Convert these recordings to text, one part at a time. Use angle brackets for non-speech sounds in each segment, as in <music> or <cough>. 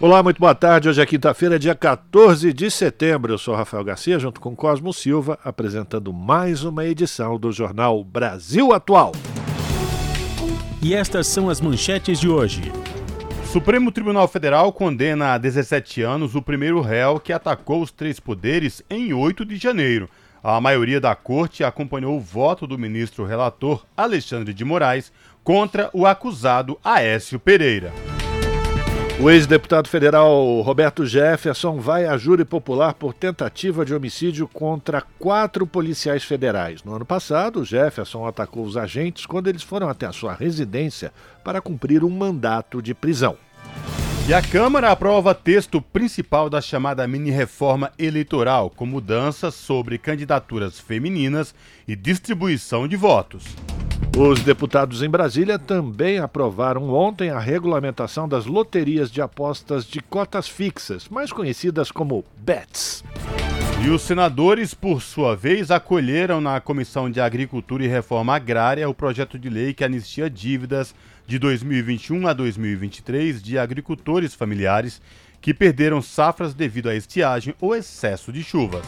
Olá, muito boa tarde. Hoje é quinta-feira, dia 14 de setembro. Eu sou Rafael Garcia, junto com Cosmo Silva, apresentando mais uma edição do Jornal Brasil Atual. E estas são as manchetes de hoje. Supremo Tribunal Federal condena a 17 anos o primeiro réu que atacou os três poderes em 8 de janeiro. A maioria da corte acompanhou o voto do ministro relator Alexandre de Moraes contra o acusado Aécio Pereira. O ex-deputado federal Roberto Jefferson vai a júri popular por tentativa de homicídio contra quatro policiais federais. No ano passado, Jefferson atacou os agentes quando eles foram até a sua residência para cumprir um mandato de prisão. E a Câmara aprova texto principal da chamada mini-reforma eleitoral, com mudanças sobre candidaturas femininas e distribuição de votos. Os deputados em Brasília também aprovaram ontem a regulamentação das loterias de apostas de cotas fixas, mais conhecidas como BETs. E os senadores, por sua vez, acolheram na Comissão de Agricultura e Reforma Agrária o projeto de lei que anistia dívidas de 2021 a 2023 de agricultores familiares que perderam safras devido à estiagem ou excesso de chuvas.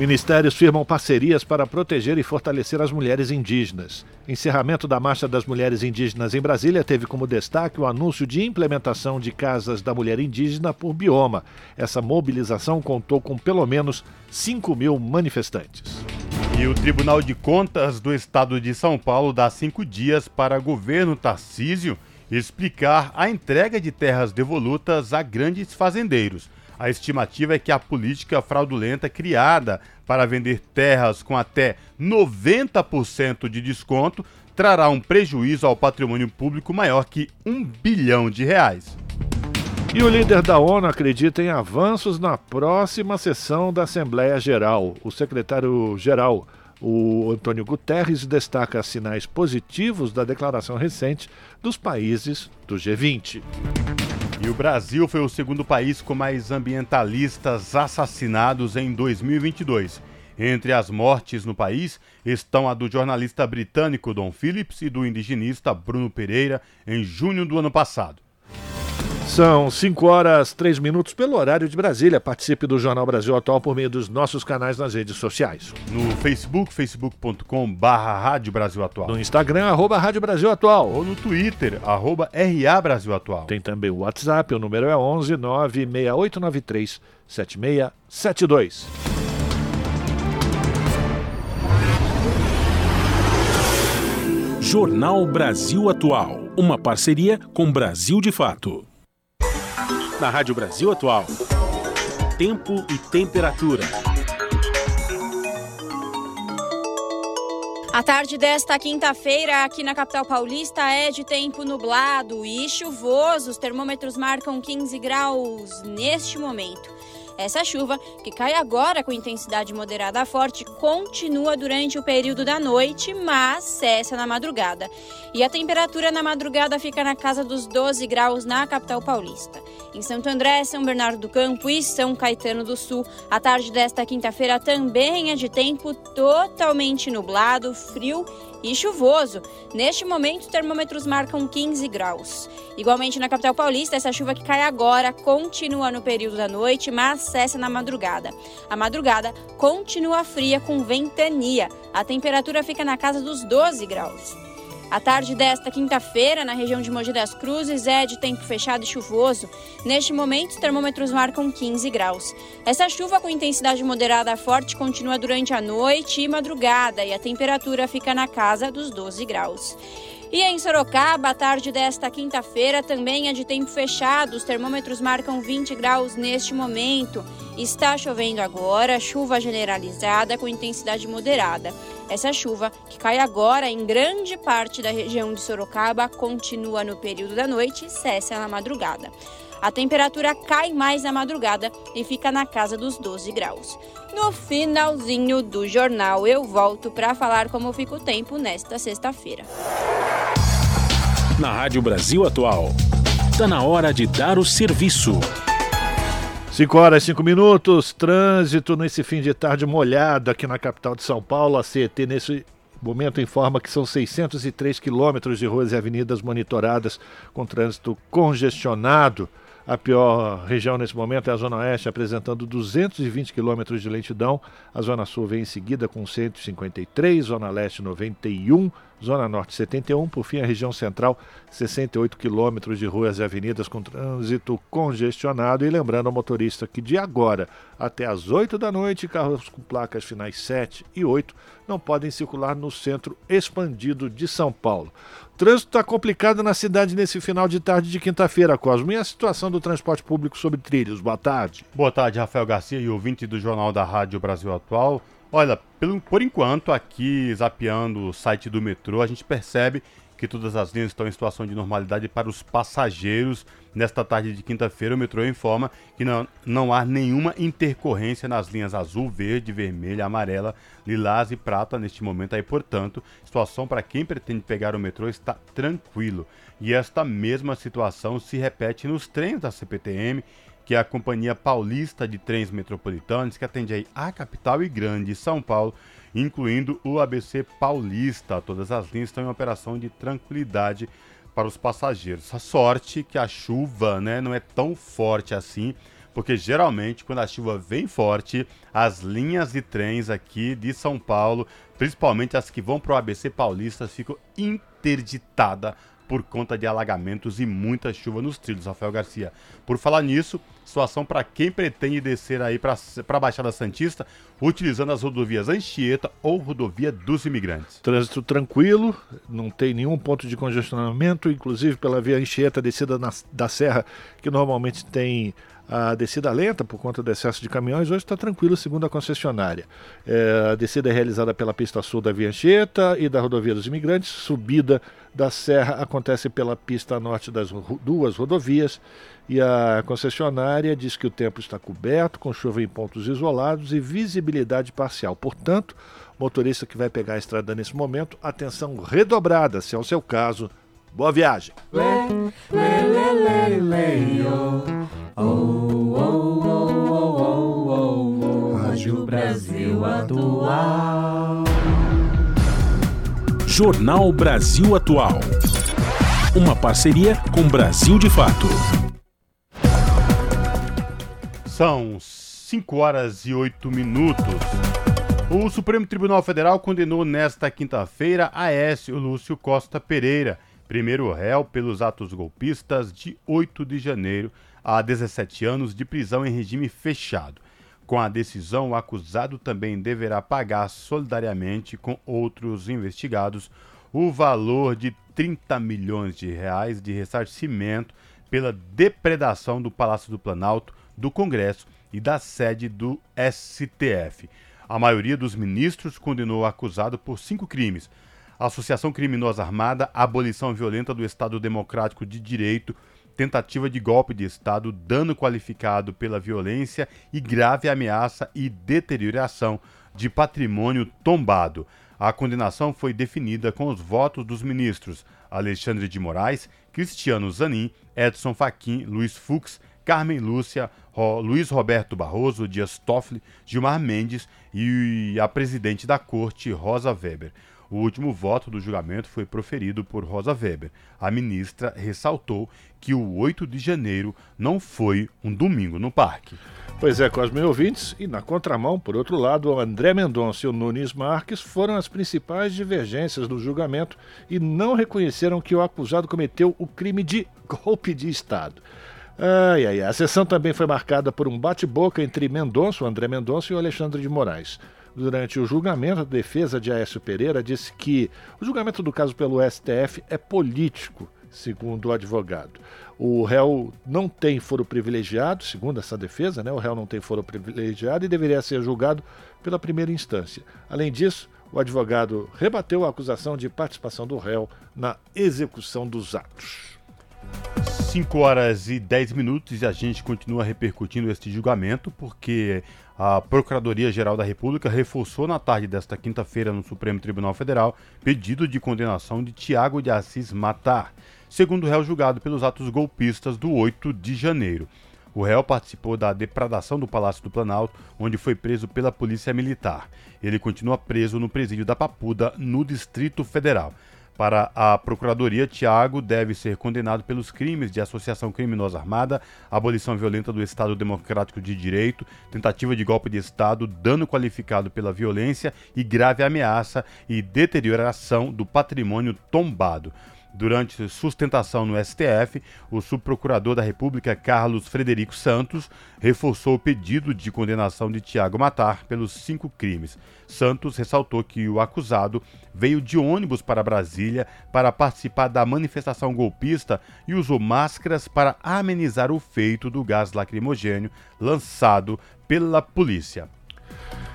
Ministérios firmam parcerias para proteger e fortalecer as mulheres indígenas. Encerramento da Marcha das Mulheres Indígenas em Brasília teve como destaque o anúncio de implementação de casas da mulher indígena por bioma. Essa mobilização contou com pelo menos 5 mil manifestantes. E o Tribunal de Contas do Estado de São Paulo dá cinco dias para governo Tarcísio explicar a entrega de terras devolutas a grandes fazendeiros. A estimativa é que a política fraudulenta criada para vender terras com até 90% de desconto trará um prejuízo ao patrimônio público maior que um bilhão de reais. E o líder da ONU acredita em avanços na próxima sessão da Assembleia Geral. O secretário-geral, o Antônio Guterres, destaca sinais positivos da declaração recente dos países do G20. E o Brasil foi o segundo país com mais ambientalistas assassinados em 2022. Entre as mortes no país estão a do jornalista britânico Don Phillips e do indigenista Bruno Pereira em junho do ano passado. São 5 horas 3 minutos pelo horário de Brasília. Participe do Jornal Brasil Atual por meio dos nossos canais nas redes sociais. No Facebook, facebook.com barra Rádio Brasil Atual. No Instagram, arroba Rádio Brasil Atual. Ou no Twitter, arroba RA Brasil Atual. Tem também o WhatsApp, o número é 11 96893 7672. Jornal Brasil Atual. Uma parceria com Brasil de Fato na Rádio Brasil Atual. Tempo e temperatura. A tarde desta quinta-feira aqui na capital paulista é de tempo nublado e chuvoso. Os termômetros marcam 15 graus neste momento. Essa chuva, que cai agora com intensidade moderada a forte, continua durante o período da noite, mas cessa na madrugada. E a temperatura na madrugada fica na casa dos 12 graus na capital paulista. Em Santo André, São Bernardo do Campo e São Caetano do Sul, a tarde desta quinta-feira também é de tempo totalmente nublado, frio e chuvoso. Neste momento, termômetros marcam 15 graus. Igualmente na capital paulista, essa chuva que cai agora continua no período da noite, mas cessa na madrugada. A madrugada continua fria com ventania. A temperatura fica na casa dos 12 graus. A tarde desta quinta-feira, na região de Mogi das Cruzes, é de tempo fechado e chuvoso. Neste momento, os termômetros marcam 15 graus. Essa chuva com intensidade moderada a forte continua durante a noite e madrugada e a temperatura fica na casa dos 12 graus. E em Sorocaba, a tarde desta quinta-feira também é de tempo fechado. Os termômetros marcam 20 graus neste momento. Está chovendo agora, chuva generalizada com intensidade moderada. Essa chuva, que cai agora em grande parte da região de Sorocaba, continua no período da noite e cessa na madrugada. A temperatura cai mais na madrugada e fica na casa dos 12 graus. No finalzinho do jornal, eu volto para falar como fica o tempo nesta sexta-feira. Na Rádio Brasil Atual, está na hora de dar o serviço. 5 horas e 5 minutos, trânsito nesse fim de tarde molhado aqui na capital de São Paulo. A CET nesse momento informa que são 603 quilômetros de ruas e avenidas monitoradas com trânsito congestionado. A pior região nesse momento é a Zona Oeste, apresentando 220 quilômetros de lentidão. A Zona Sul vem em seguida com 153, Zona Leste 91, Zona Norte 71, por fim a região central 68 quilômetros de ruas e avenidas com trânsito congestionado. E lembrando ao motorista que de agora até as 8 da noite, carros com placas finais 7 e 8 não podem circular no centro expandido de São Paulo. Trânsito está complicado na cidade nesse final de tarde de quinta-feira, Cosmo. E a situação do transporte público sobre trilhos? Boa tarde. Boa tarde, Rafael Garcia e ouvinte do Jornal da Rádio Brasil Atual. Olha, pelo, por enquanto, aqui zapeando o site do metrô, a gente percebe que todas as linhas estão em situação de normalidade para os passageiros. Nesta tarde de quinta-feira, o metrô informa que não, não há nenhuma intercorrência nas linhas azul, verde, vermelha, amarela, lilás e prata neste momento. Aí, portanto, situação para quem pretende pegar o metrô está tranquilo. E esta mesma situação se repete nos trens da CPTM que é a Companhia Paulista de Trens Metropolitanos, que atende a capital e grande São Paulo, incluindo o ABC Paulista. Todas as linhas estão em operação de tranquilidade para os passageiros. A sorte que a chuva né, não é tão forte assim, porque geralmente quando a chuva vem forte, as linhas de trens aqui de São Paulo, principalmente as que vão para o ABC Paulista, ficam interditadas por conta de alagamentos e muita chuva nos trilhos, Rafael Garcia. Por falar nisso, situação para quem pretende descer aí para a Baixada Santista, utilizando as rodovias Anchieta ou rodovia dos imigrantes. Trânsito tranquilo, não tem nenhum ponto de congestionamento, inclusive pela via Anchieta, descida na, da serra, que normalmente tem a descida lenta por conta do excesso de caminhões, hoje está tranquilo, segundo a concessionária. É, a descida é realizada pela pista sul da Via Anchieta e da rodovia dos imigrantes, subida da serra acontece pela pista norte das duas rodovias e a concessionária diz que o tempo está coberto, com chuva em pontos isolados e visibilidade parcial. Portanto, motorista que vai pegar a estrada nesse momento, atenção redobrada, se é o seu caso. Boa viagem! Lê, lê, lê, oh, oh, oh, Rádio Brasil Atual. Jornal Brasil Atual. Uma parceria com Brasil de Fato. São 5 horas e 8 minutos. O Supremo Tribunal Federal condenou nesta quinta-feira Aécio Lúcio Costa Pereira, primeiro réu pelos atos golpistas de 8 de janeiro, a 17 anos de prisão em regime fechado. Com a decisão, o acusado também deverá pagar solidariamente com outros investigados o valor de 30 milhões de reais de ressarcimento pela depredação do Palácio do Planalto do Congresso e da sede do STF. A maioria dos ministros condenou o acusado por cinco crimes: associação criminosa armada, abolição violenta do Estado Democrático de Direito, tentativa de golpe de Estado, dano qualificado pela violência e grave ameaça e deterioração de patrimônio tombado. A condenação foi definida com os votos dos ministros Alexandre de Moraes, Cristiano Zanin, Edson Fachin, Luiz Fux Carmen Lúcia, Luiz Roberto Barroso, Dias Toffoli, Gilmar Mendes e a presidente da corte, Rosa Weber. O último voto do julgamento foi proferido por Rosa Weber. A ministra ressaltou que o 8 de janeiro não foi um domingo no parque. Pois é, com os meus ouvintes, e na contramão, por outro lado, o André Mendonça e o Nunes Marques foram as principais divergências do julgamento e não reconheceram que o acusado cometeu o crime de golpe de Estado. Ai, ai, ai. A sessão também foi marcada por um bate-boca entre Mendonça, o André Mendonça e o Alexandre de Moraes. Durante o julgamento, a defesa de Aécio Pereira disse que o julgamento do caso pelo STF é político, segundo o advogado. O réu não tem foro privilegiado, segundo essa defesa, né? o réu não tem foro privilegiado e deveria ser julgado pela primeira instância. Além disso, o advogado rebateu a acusação de participação do réu na execução dos atos. 5 horas e 10 minutos e a gente continua repercutindo este julgamento porque a Procuradoria-Geral da República reforçou na tarde desta quinta-feira no Supremo Tribunal Federal pedido de condenação de Tiago de Assis Matar, segundo réu julgado pelos atos golpistas do 8 de janeiro. O réu participou da depredação do Palácio do Planalto, onde foi preso pela Polícia Militar. Ele continua preso no presídio da Papuda, no Distrito Federal. Para a Procuradoria, Tiago deve ser condenado pelos crimes de associação criminosa armada, abolição violenta do Estado Democrático de Direito, tentativa de golpe de Estado, dano qualificado pela violência e grave ameaça e deterioração do patrimônio tombado. Durante sustentação no STF, o subprocurador da República, Carlos Frederico Santos, reforçou o pedido de condenação de Tiago Matar pelos cinco crimes. Santos ressaltou que o acusado veio de ônibus para Brasília para participar da manifestação golpista e usou máscaras para amenizar o feito do gás lacrimogênio lançado pela polícia.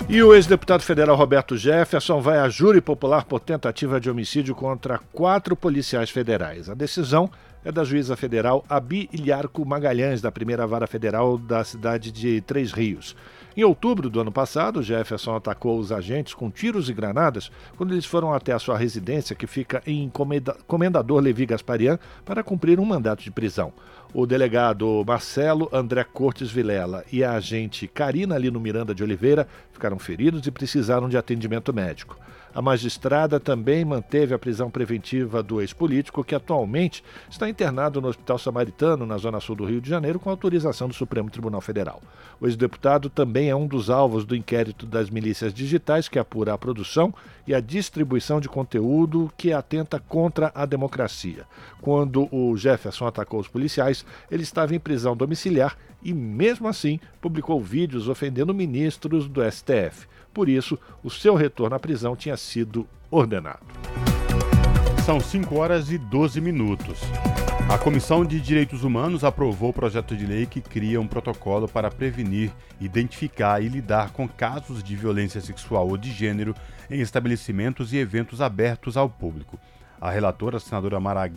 E o ex-deputado federal Roberto Jefferson vai a júri popular por tentativa de homicídio contra quatro policiais federais. A decisão é da juíza federal Abi Ilharco Magalhães, da primeira vara federal da cidade de Três Rios. Em outubro do ano passado, Jefferson atacou os agentes com tiros e granadas quando eles foram até a sua residência, que fica em Comendador Levi Gasparian, para cumprir um mandato de prisão. O delegado Marcelo André Cortes Vilela e a agente Karina Lino Miranda de Oliveira ficaram feridos e precisaram de atendimento médico. A magistrada também manteve a prisão preventiva do ex-político, que atualmente está internado no Hospital Samaritano, na Zona Sul do Rio de Janeiro, com autorização do Supremo Tribunal Federal. O ex-deputado também é um dos alvos do inquérito das milícias digitais, que apura a produção e a distribuição de conteúdo que atenta contra a democracia. Quando o Jefferson atacou os policiais, ele estava em prisão domiciliar e, mesmo assim, publicou vídeos ofendendo ministros do STF. Por isso, o seu retorno à prisão tinha sido ordenado. São 5 horas e 12 minutos. A Comissão de Direitos Humanos aprovou o projeto de lei que cria um protocolo para prevenir, identificar e lidar com casos de violência sexual ou de gênero em estabelecimentos e eventos abertos ao público. A relatora, a senadora Mara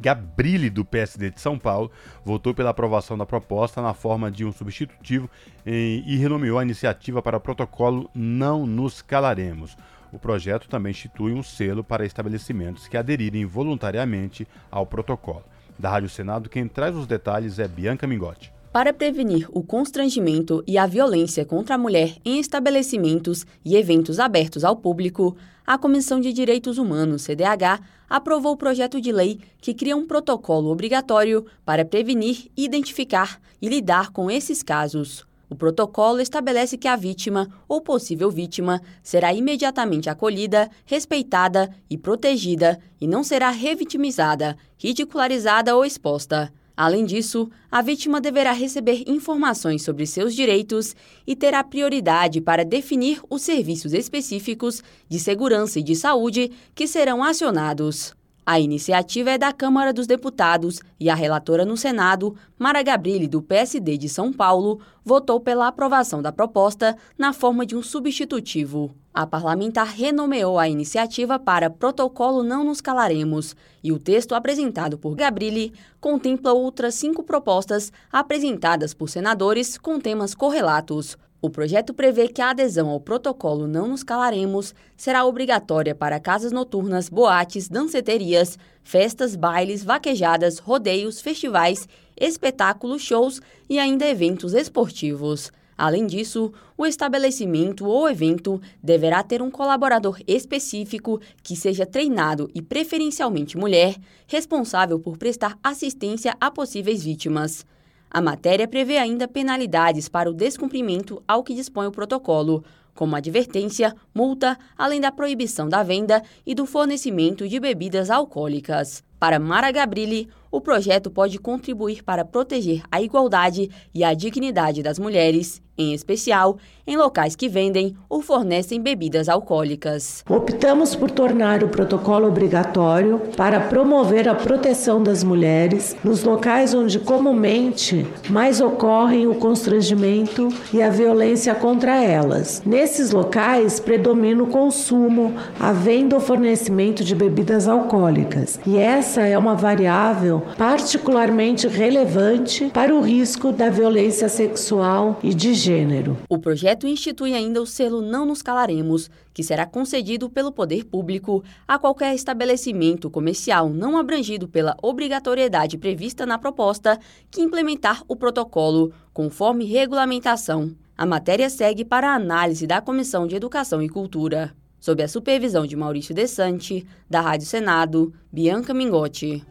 Gabrilli, do PSD de São Paulo, votou pela aprovação da proposta na forma de um substitutivo e renomeou a iniciativa para o protocolo Não Nos Calaremos. O projeto também institui um selo para estabelecimentos que aderirem voluntariamente ao protocolo. Da Rádio Senado, quem traz os detalhes é Bianca Mingotti. Para prevenir o constrangimento e a violência contra a mulher em estabelecimentos e eventos abertos ao público, a Comissão de Direitos Humanos, CDH, aprovou o projeto de lei que cria um protocolo obrigatório para prevenir, identificar e lidar com esses casos. O protocolo estabelece que a vítima ou possível vítima será imediatamente acolhida, respeitada e protegida e não será revitimizada, ridicularizada ou exposta. Além disso, a vítima deverá receber informações sobre seus direitos e terá prioridade para definir os serviços específicos de segurança e de saúde que serão acionados. A iniciativa é da Câmara dos Deputados e a relatora no Senado, Mara Gabrilli, do PSD de São Paulo, votou pela aprovação da proposta na forma de um substitutivo. A parlamentar renomeou a iniciativa para Protocolo Não Nos Calaremos e o texto apresentado por Gabrilli contempla outras cinco propostas apresentadas por senadores com temas correlatos, o projeto prevê que a adesão ao protocolo Não Nos Calaremos será obrigatória para casas noturnas, boates, danceterias, festas, bailes, vaquejadas, rodeios, festivais, espetáculos, shows e ainda eventos esportivos. Além disso, o estabelecimento ou evento deverá ter um colaborador específico que seja treinado e preferencialmente mulher, responsável por prestar assistência a possíveis vítimas. A matéria prevê ainda penalidades para o descumprimento ao que dispõe o protocolo, como advertência, multa, além da proibição da venda e do fornecimento de bebidas alcoólicas. Para Mara Gabrilli, o projeto pode contribuir para proteger a igualdade e a dignidade das mulheres em especial em locais que vendem ou fornecem bebidas alcoólicas. Optamos por tornar o protocolo obrigatório para promover a proteção das mulheres nos locais onde comumente mais ocorrem o constrangimento e a violência contra elas. Nesses locais predomina o consumo, a venda ou fornecimento de bebidas alcoólicas, e essa é uma variável particularmente relevante para o risco da violência sexual e de gênero. O projeto institui ainda o selo Não Nos Calaremos, que será concedido pelo poder público a qualquer estabelecimento comercial não abrangido pela obrigatoriedade prevista na proposta que implementar o protocolo conforme regulamentação. A matéria segue para a análise da Comissão de Educação e Cultura. Sob a supervisão de Maurício Desante, da Rádio Senado, Bianca Mingotti.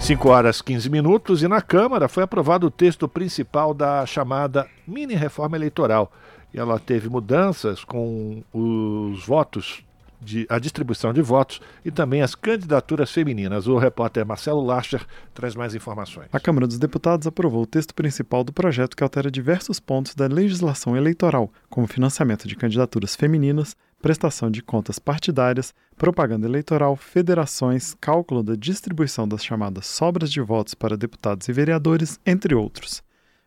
5 horas 15 minutos e na Câmara foi aprovado o texto principal da chamada mini reforma eleitoral. E ela teve mudanças com os votos, de, a distribuição de votos e também as candidaturas femininas. O repórter Marcelo Lacher traz mais informações. A Câmara dos Deputados aprovou o texto principal do projeto que altera diversos pontos da legislação eleitoral, como financiamento de candidaturas femininas, prestação de contas partidárias, propaganda eleitoral, federações, cálculo da distribuição das chamadas sobras de votos para deputados e vereadores, entre outros.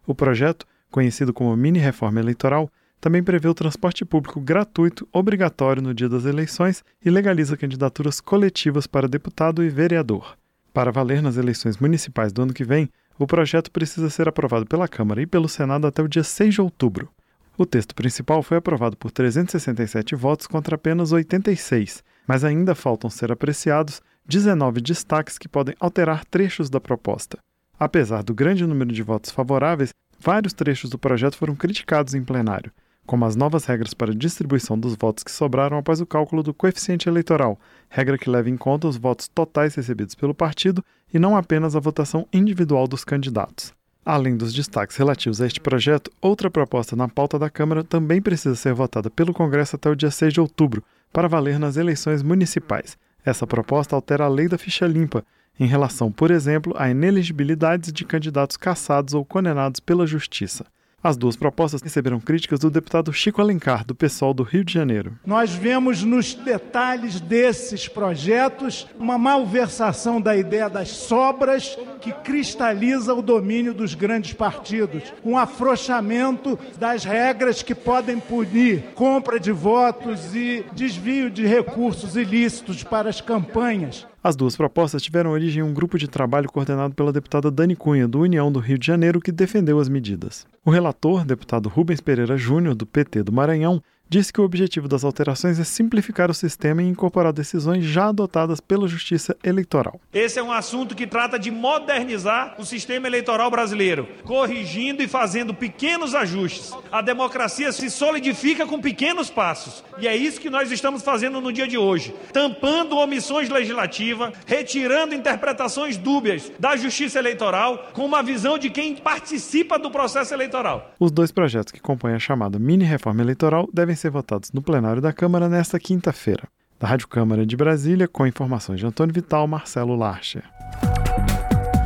O projeto, conhecido como mini reforma eleitoral, também prevê o transporte público gratuito obrigatório no dia das eleições e legaliza candidaturas coletivas para deputado e vereador. Para valer nas eleições municipais do ano que vem, o projeto precisa ser aprovado pela Câmara e pelo Senado até o dia 6 de outubro. O texto principal foi aprovado por 367 votos contra apenas 86, mas ainda faltam ser apreciados 19 destaques que podem alterar trechos da proposta. Apesar do grande número de votos favoráveis, vários trechos do projeto foram criticados em plenário, como as novas regras para distribuição dos votos que sobraram após o cálculo do coeficiente eleitoral, regra que leva em conta os votos totais recebidos pelo partido e não apenas a votação individual dos candidatos. Além dos destaques relativos a este projeto, outra proposta na pauta da Câmara também precisa ser votada pelo Congresso até o dia 6 de outubro, para valer nas eleições municipais. Essa proposta altera a lei da ficha limpa, em relação, por exemplo, a ineligibilidades de candidatos caçados ou condenados pela Justiça. As duas propostas receberam críticas do deputado Chico Alencar, do PSOL do Rio de Janeiro. Nós vemos nos detalhes desses projetos uma malversação da ideia das sobras que cristaliza o domínio dos grandes partidos, um afrouxamento das regras que podem punir compra de votos e desvio de recursos ilícitos para as campanhas. As duas propostas tiveram origem em um grupo de trabalho coordenado pela deputada Dani Cunha, do União do Rio de Janeiro, que defendeu as medidas. O relator, deputado Rubens Pereira Júnior, do PT do Maranhão, disse que o objetivo das alterações é simplificar o sistema e incorporar decisões já adotadas pela Justiça Eleitoral. Esse é um assunto que trata de modernizar o sistema eleitoral brasileiro, corrigindo e fazendo pequenos ajustes. A democracia se solidifica com pequenos passos. E é isso que nós estamos fazendo no dia de hoje, tampando omissões legislativas, retirando interpretações dúbias da Justiça Eleitoral, com uma visão de quem participa do processo eleitoral. Os dois projetos que compõem a chamada mini reforma eleitoral devem ser votados no plenário da Câmara nesta quinta-feira. Da Rádio Câmara de Brasília, com informações de Antônio Vital, Marcelo Larcher.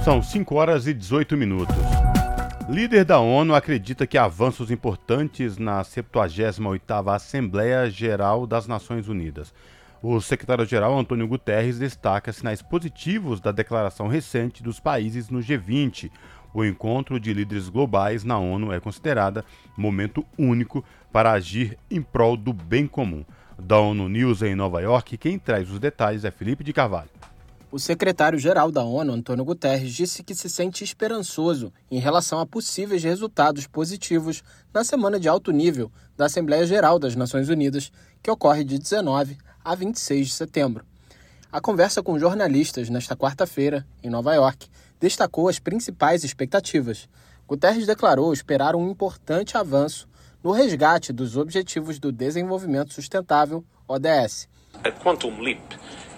São 5 horas e 18 minutos. Líder da ONU acredita que avanços importantes na 78ª Assembleia Geral das Nações Unidas. O secretário-geral Antônio Guterres destaca sinais positivos da declaração recente dos países no G20, o encontro de líderes globais na ONU é considerada momento único para agir em prol do bem comum. Da ONU News em Nova York, quem traz os detalhes é Felipe de Carvalho. O secretário-geral da ONU, Antônio Guterres, disse que se sente esperançoso em relação a possíveis resultados positivos na semana de alto nível da Assembleia Geral das Nações Unidas, que ocorre de 19 a 26 de setembro. A conversa com jornalistas nesta quarta-feira, em Nova York, destacou as principais expectativas. Guterres declarou esperar um importante avanço no resgate dos Objetivos do Desenvolvimento Sustentável, ODS. A quantum leap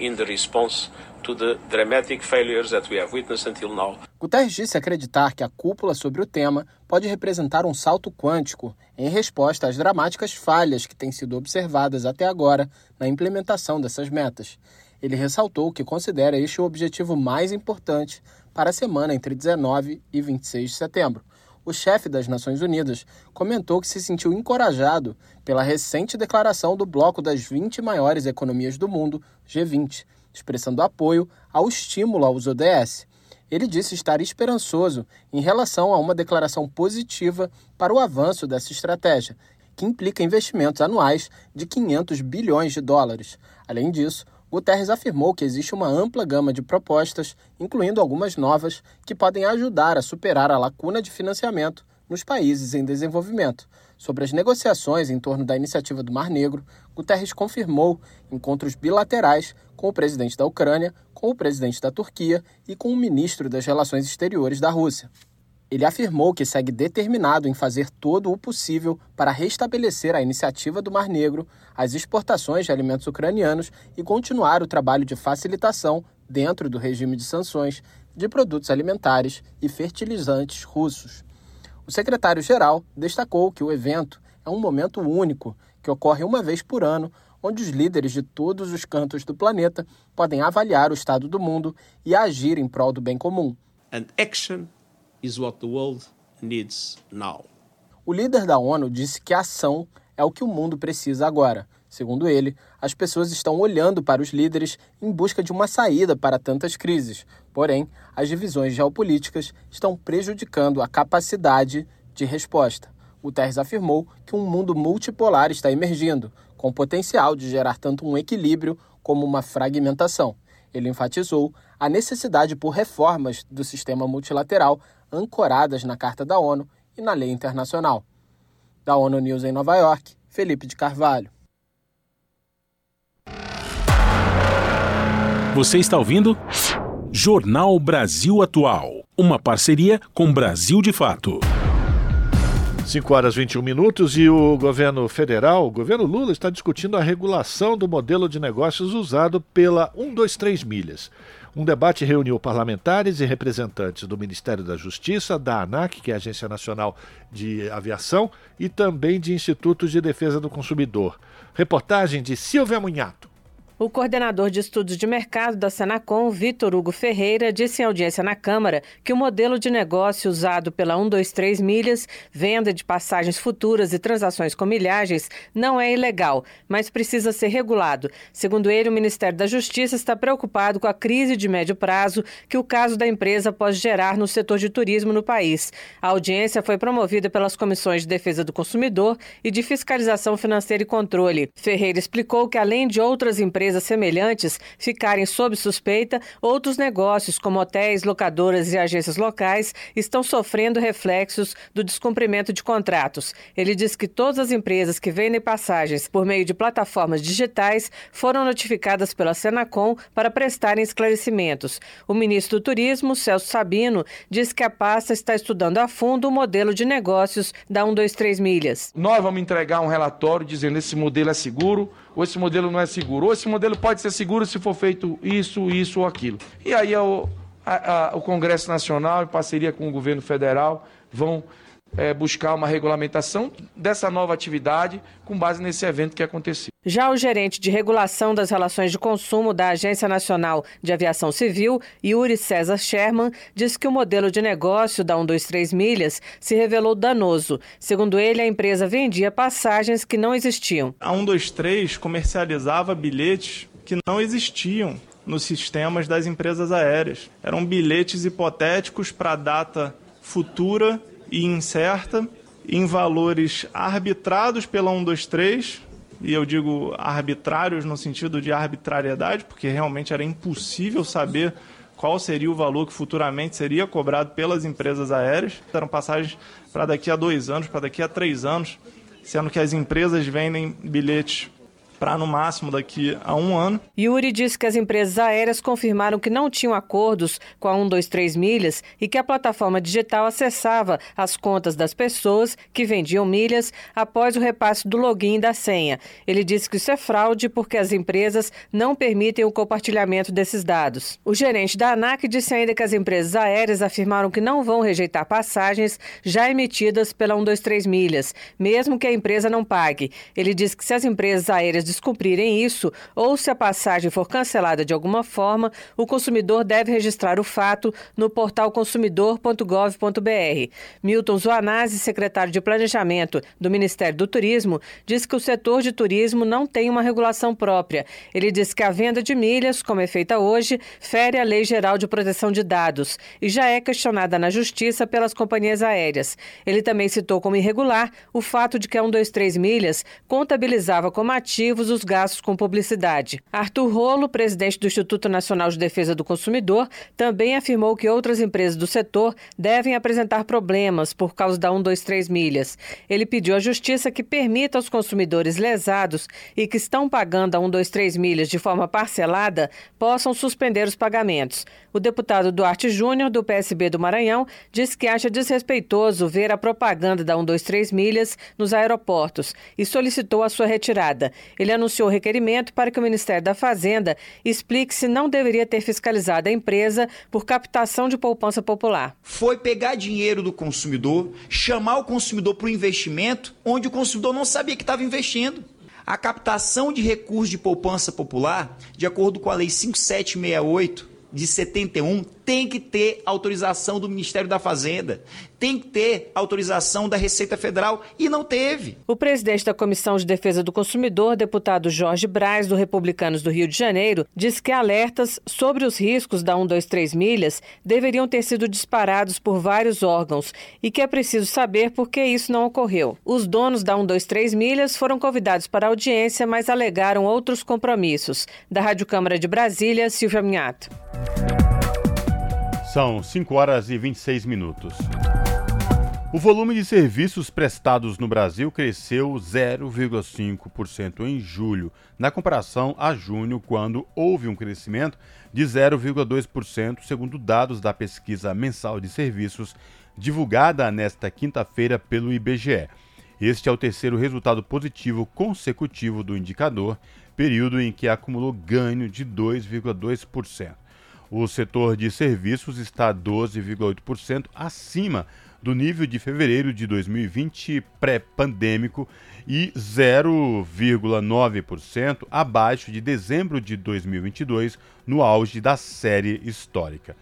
in the response to the dramatic failures that we have witnessed until now. Guterres disse acreditar que a cúpula sobre o tema pode representar um salto quântico em resposta às dramáticas falhas que têm sido observadas até agora na implementação dessas metas. Ele ressaltou que considera este o objetivo mais importante para a semana entre 19 e 26 de setembro. O chefe das Nações Unidas comentou que se sentiu encorajado pela recente declaração do bloco das 20 maiores economias do mundo, G20, expressando apoio ao estímulo aos ODS. Ele disse estar esperançoso em relação a uma declaração positiva para o avanço dessa estratégia, que implica investimentos anuais de 500 bilhões de dólares. Além disso, Guterres afirmou que existe uma ampla gama de propostas, incluindo algumas novas, que podem ajudar a superar a lacuna de financiamento nos países em desenvolvimento. Sobre as negociações em torno da iniciativa do Mar Negro, Guterres confirmou encontros bilaterais com o presidente da Ucrânia, com o presidente da Turquia e com o ministro das Relações Exteriores da Rússia. Ele afirmou que segue determinado em fazer todo o possível para restabelecer a iniciativa do Mar Negro, as exportações de alimentos ucranianos e continuar o trabalho de facilitação, dentro do regime de sanções, de produtos alimentares e fertilizantes russos. O secretário-geral destacou que o evento é um momento único que ocorre uma vez por ano, onde os líderes de todos os cantos do planeta podem avaliar o estado do mundo e agir em prol do bem comum. And action is what the world needs now. O líder da ONU disse que a ação é o que o mundo precisa agora. Segundo ele, as pessoas estão olhando para os líderes em busca de uma saída para tantas crises. Porém, as divisões geopolíticas estão prejudicando a capacidade de resposta. Guterres afirmou que um mundo multipolar está emergindo, com potencial de gerar tanto um equilíbrio como uma fragmentação. Ele enfatizou a necessidade por reformas do sistema multilateral ancoradas na Carta da ONU e na lei internacional. Da ONU News em Nova York, Felipe de Carvalho. Você está ouvindo? Jornal Brasil Atual, uma parceria com Brasil de Fato. 5 horas 21 minutos e o governo federal, o governo Lula, está discutindo a regulação do modelo de negócios usado pela 123 Milhas. Um debate reuniu parlamentares e representantes do Ministério da Justiça, da ANAC, que é a Agência Nacional de Aviação, e também de institutos de defesa do consumidor. Reportagem de Silvia Munhato. O coordenador de estudos de mercado da Senacom, Vitor Hugo Ferreira, disse em audiência na Câmara que o modelo de negócio usado pela 123 Milhas, venda de passagens futuras e transações com milhagens, não é ilegal, mas precisa ser regulado. Segundo ele, o Ministério da Justiça está preocupado com a crise de médio prazo que o caso da empresa pode gerar no setor de turismo no país. A audiência foi promovida pelas comissões de defesa do consumidor e de fiscalização financeira e controle. Ferreira explicou que, além de outras empresas, empresas semelhantes ficarem sob suspeita, outros negócios, como hotéis, locadoras e agências locais, estão sofrendo reflexos do descumprimento de contratos. Ele diz que todas as empresas que vendem passagens por meio de plataformas digitais foram notificadas pela Senacom para prestarem esclarecimentos. O ministro do Turismo, Celso Sabino, diz que a pasta está estudando a fundo o modelo de negócios da 123 Milhas. Nós vamos entregar um relatório dizendo esse modelo é seguro ou esse modelo não é seguro, ou esse modelo pode ser seguro se for feito isso, isso ou aquilo. E aí o, a, a, o Congresso Nacional, em parceria com o governo federal, vão é, buscar uma regulamentação dessa nova atividade com base nesse evento que aconteceu. Já o gerente de regulação das relações de consumo da Agência Nacional de Aviação Civil, Yuri César Sherman, diz que o modelo de negócio da 123 Milhas se revelou danoso. Segundo ele, a empresa vendia passagens que não existiam. A 123 comercializava bilhetes que não existiam nos sistemas das empresas aéreas. Eram bilhetes hipotéticos para data futura e incerta, em valores arbitrados pela 123, e eu digo arbitrários no sentido de arbitrariedade, porque realmente era impossível saber qual seria o valor que futuramente seria cobrado pelas empresas aéreas. Eram passagens para daqui a dois anos, para daqui a três anos, sendo que as empresas vendem bilhetes para no máximo daqui a um ano. Yuri disse que as empresas aéreas confirmaram que não tinham acordos com a 123 Milhas e que a plataforma digital acessava as contas das pessoas que vendiam milhas após o repasse do login e da senha. Ele disse que isso é fraude porque as empresas não permitem o compartilhamento desses dados. O gerente da ANAC disse ainda que as empresas aéreas afirmaram que não vão rejeitar passagens já emitidas pela 123 Milhas, mesmo que a empresa não pague. Ele disse que se as empresas aéreas descumprirem isso ou se a passagem for cancelada de alguma forma, o consumidor deve registrar o fato no portal consumidor.gov.br. Milton Zoanazzi, secretário de Planejamento do Ministério do Turismo, diz que o setor de turismo não tem uma regulação própria. Ele diz que a venda de milhas, como é feita hoje, fere a Lei Geral de Proteção de Dados e já é questionada na Justiça pelas companhias aéreas. Ele também citou como irregular o fato de que a 123 Milhas contabilizava como os gastos com publicidade. Arthur Rolo, presidente do Instituto Nacional de Defesa do Consumidor, também afirmou que outras empresas do setor devem apresentar problemas por causa da 123 Milhas. Ele pediu à Justiça que permita aos consumidores lesados e que estão pagando a 123 Milhas de forma parcelada possam suspender os pagamentos. O deputado Duarte Júnior, do PSB do Maranhão, diz que acha desrespeitoso ver a propaganda da 123 Milhas nos aeroportos e solicitou a sua retirada. Ele anunciou requerimento para que o Ministério da Fazenda explique se não deveria ter fiscalizado a empresa por captação de poupança popular. Foi pegar dinheiro do consumidor, chamar o consumidor para o investimento onde o consumidor não sabia que estava investindo. A captação de recursos de poupança popular, de acordo com a Lei 5768 de 71, tem que ter autorização do Ministério da Fazenda, tem que ter autorização da Receita Federal e não teve. O presidente da Comissão de Defesa do Consumidor, deputado Jorge Braz, do Republicanos do Rio de Janeiro, diz que alertas sobre os riscos da 123 milhas deveriam ter sido disparados por vários órgãos e que é preciso saber por que isso não ocorreu. Os donos da 123 milhas foram convidados para a audiência, mas alegaram outros compromissos. Da Rádio Câmara de Brasília, Silvia Minhato. São 5 horas e 26 minutos. O volume de serviços prestados no Brasil cresceu 0,5% em julho, na comparação a junho, quando houve um crescimento de 0,2%, segundo dados da pesquisa mensal de serviços divulgada nesta quinta-feira pelo IBGE. Este é o terceiro resultado positivo consecutivo do indicador, período em que acumulou ganho de 2,2%. O setor de serviços está 12,8% acima do nível de fevereiro de 2020 pré-pandêmico e 0,9% abaixo de dezembro de 2022, no auge da série histórica.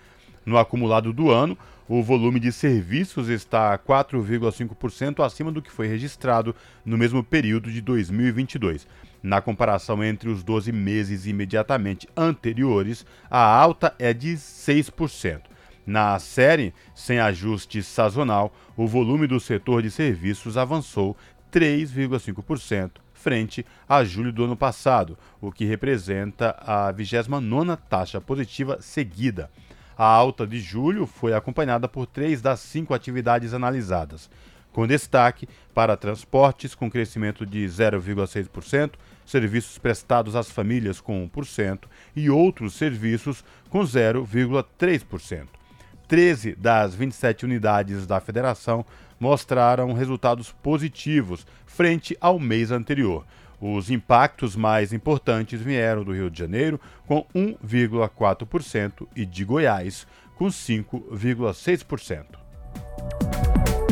No acumulado do ano, o volume de serviços está 4,5% acima do que foi registrado no mesmo período de 2022. Na comparação entre os 12 meses imediatamente anteriores, a alta é de 6%. Na série, sem ajuste sazonal, o volume do setor de serviços avançou 3,5% frente a julho do ano passado, o que representa a 29ª taxa positiva seguida. A alta de julho foi acompanhada por três das cinco atividades analisadas, com destaque para transportes, com crescimento de 0,6%, serviços prestados às famílias com 1% e outros serviços com 0,3%. 13 das 27 unidades da federação mostraram resultados positivos frente ao mês anterior. Os impactos mais importantes vieram do Rio de Janeiro, com 1,4%, e de Goiás, com 5,6%.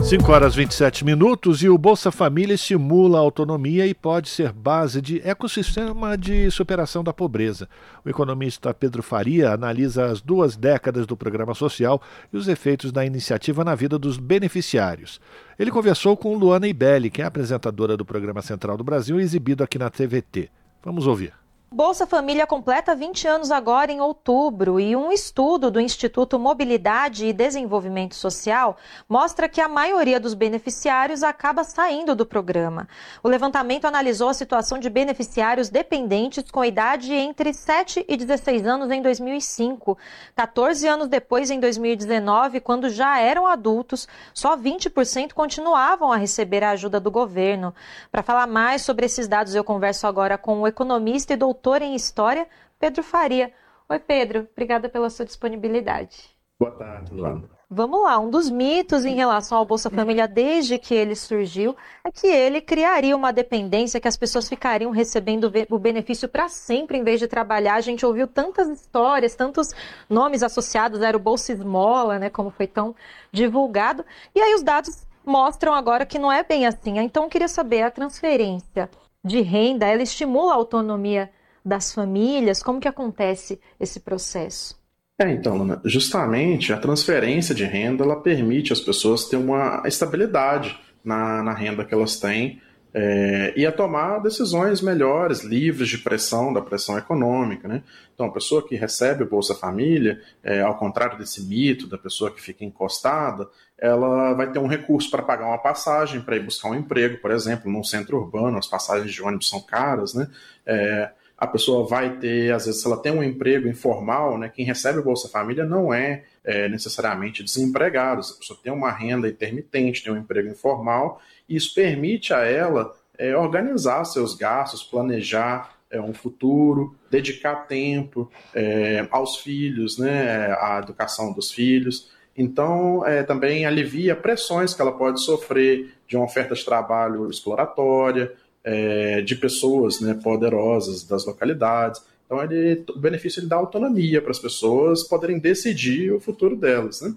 5 horas 27 minutos e o Bolsa Família estimula a autonomia e pode ser base de ecossistema de superação da pobreza. O economista Pedro Faria analisa as duas décadas do programa social e os efeitos da iniciativa na vida dos beneficiários. Ele conversou com Luana Ibelli, que é apresentadora do programa Central do Brasil, exibido aqui na TVT. Vamos ouvir. Bolsa Família completa 20 anos agora em outubro e um estudo do Instituto Mobilidade e Desenvolvimento Social mostra que a maioria dos beneficiários acaba saindo do programa. O levantamento analisou a situação de beneficiários dependentes com idade entre 7 e 16 anos em 2005. 14 anos depois, em 2019, quando já eram adultos, só 20% continuavam a receber a ajuda do governo. Para falar mais sobre esses dados, eu converso agora com o economista e doutor doutor em História, Pedro Faria. Oi, Pedro, obrigada pela sua disponibilidade. Boa tarde, Luana. Vamos lá, um dos mitos em relação ao Bolsa Família desde que ele surgiu é que ele criaria uma dependência que as pessoas ficariam recebendo o benefício para sempre em vez de trabalhar. A gente ouviu tantas histórias, tantos nomes associados, era o Bolsa Esmola, né, como foi tão divulgado. E aí os dados mostram agora que não é bem assim. Então eu queria saber a transferência de renda, ela estimula a autonomia das famílias? Como que acontece esse processo? É, então, justamente a transferência de renda ela permite às pessoas ter uma estabilidade na, na renda que elas têm é, e a tomar decisões melhores, livres de pressão, da pressão econômica. Né? Então, a pessoa que recebe o Bolsa Família, é, ao contrário desse mito da pessoa que fica encostada, ela vai ter um recurso para pagar uma passagem para ir buscar um emprego, por exemplo, num centro urbano, as passagens de ônibus são caras, né? É, a pessoa vai ter, às vezes, se ela tem um emprego informal, né, quem recebe o Bolsa Família não é, é necessariamente desempregado, a pessoa tem uma renda intermitente, tem um emprego informal, e isso permite a ela é, organizar seus gastos, planejar é, um futuro, dedicar tempo é, aos filhos, né, à educação dos filhos. Então, é, também alivia pressões que ela pode sofrer de uma oferta de trabalho exploratória, é, de pessoas né, poderosas das localidades. Então, ele, o benefício ele dá autonomia para as pessoas poderem decidir o futuro delas. Né?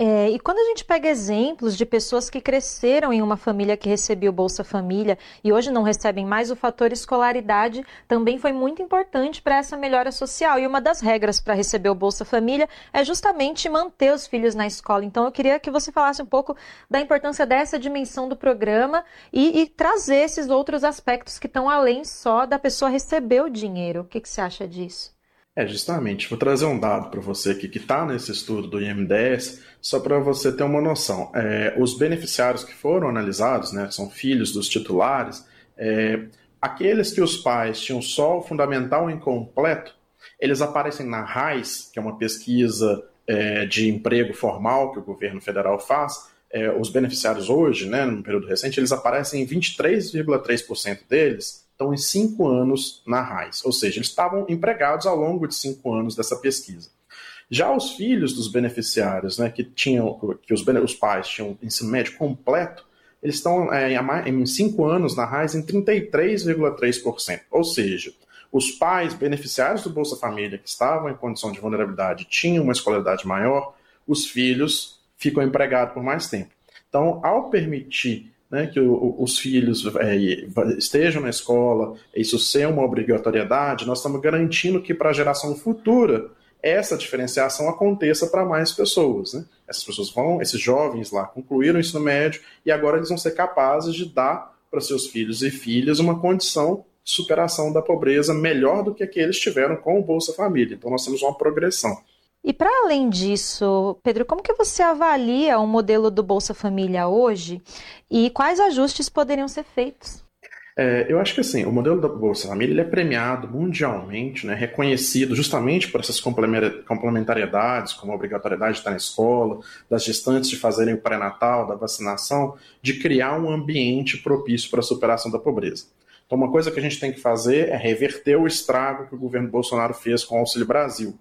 É, e quando a gente pega exemplos de pessoas que cresceram em uma família que recebeu Bolsa Família e hoje não recebem mais, o fator escolaridade também foi muito importante para essa melhora social. E uma das regras para receber o Bolsa Família é justamente manter os filhos na escola. Então eu queria que você falasse um pouco da importância dessa dimensão do programa e, e trazer esses outros aspectos que estão além só da pessoa receber o dinheiro. O que, que você acha disso? É, justamente. Vou trazer um dado para você aqui que está nesse estudo do IMDS, só para você ter uma noção. É, os beneficiários que foram analisados, né, são filhos dos titulares, é, aqueles que os pais tinham só o fundamental incompleto, eles aparecem na RAIS, que é uma pesquisa é, de emprego formal que o governo federal faz. É, os beneficiários hoje, né, no período recente, eles aparecem em 23,3% deles estão em cinco anos na RAIS, ou seja, eles estavam empregados ao longo de cinco anos dessa pesquisa. Já os filhos dos beneficiários, né, que tinham, que os, os pais tinham ensino médio completo, eles estão é, em cinco anos na RAIS em 33,3%. Ou seja, os pais beneficiários do Bolsa Família que estavam em condição de vulnerabilidade tinham uma escolaridade maior, os filhos ficam empregados por mais tempo. Então, ao permitir né, que o, os filhos é, estejam na escola, isso ser uma obrigatoriedade, nós estamos garantindo que para a geração futura essa diferenciação aconteça para mais pessoas. Né? Essas pessoas vão, esses jovens lá, concluíram o ensino médio e agora eles vão ser capazes de dar para seus filhos e filhas uma condição de superação da pobreza melhor do que aqueles tiveram com o Bolsa Família. Então nós temos uma progressão. E para além disso, Pedro, como que você avalia o modelo do Bolsa Família hoje e quais ajustes poderiam ser feitos? É, eu acho que assim, o modelo da Bolsa Família é premiado mundialmente, né, reconhecido justamente por essas complementariedades, como a obrigatoriedade de estar na escola, das gestantes de fazerem o pré-natal, da vacinação, de criar um ambiente propício para a superação da pobreza. Então, uma coisa que a gente tem que fazer é reverter o estrago que o governo Bolsonaro fez com o Auxílio Brasil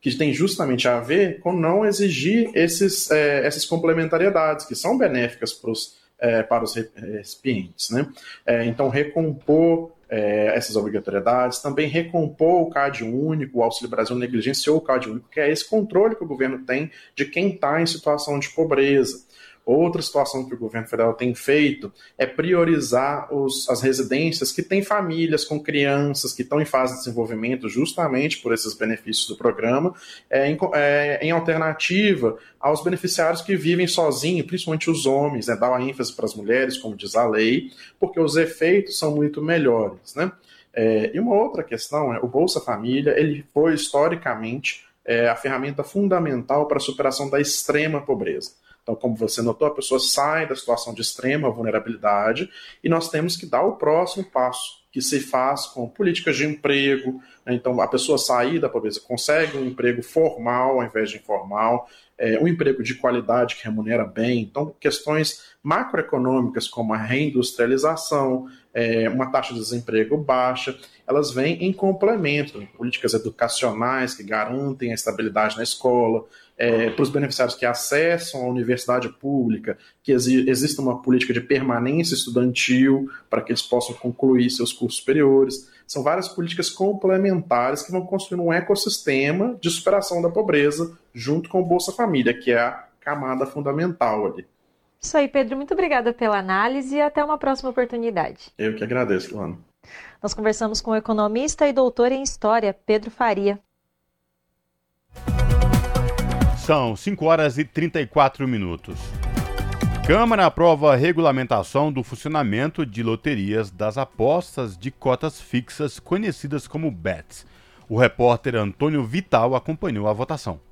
que tem justamente a ver com não exigir esses, é, essas complementariedades, que são benéficas pros, é, para os recipientes. Né? É, então, recompor é, essas obrigatoriedades, também recompor o CAD único, o Auxílio Brasil negligenciou o CAD único, que é esse controle que o governo tem de quem está em situação de pobreza. Outra situação que o governo federal tem feito é priorizar os, as residências que têm famílias com crianças que estão em fase de desenvolvimento, justamente por esses benefícios do programa, é, em, é, em, alternativa aos beneficiários que vivem sozinhos, principalmente os homens, né, dar uma ênfase para as mulheres, como diz a lei, porque os efeitos são muito melhores. Né? É, e uma outra questão é o Bolsa Família, ele foi historicamente é, a ferramenta fundamental para a superação da extrema pobreza. Então, como você notou, a pessoa sai da situação de extrema vulnerabilidade e nós temos que dar o próximo passo, que se faz com políticas de emprego. Né? Então, a pessoa sair da pobreza, consegue um emprego formal ao invés de informal, é, um emprego de qualidade que remunera bem. Então, questões macroeconômicas como a reindustrialização, é, uma taxa de desemprego baixa, elas vêm em complemento. Políticas educacionais que garantem a estabilidade na escola, é, para os beneficiários que acessam a universidade pública, que exi exista uma política de permanência estudantil para que eles possam concluir seus cursos superiores. São várias políticas complementares que vão construir um ecossistema de superação da pobreza junto com o Bolsa Família, que é a camada fundamental ali. Isso aí, Pedro. Muito obrigada pela análise e até uma próxima oportunidade. Eu que agradeço, Luana. Nós conversamos com o economista e doutor em História, Pedro Faria. São 5 horas e 34 minutos. Câmara aprova a regulamentação do funcionamento de loterias das apostas de cotas fixas, conhecidas como BETs. O repórter Antônio Vital acompanhou a votação.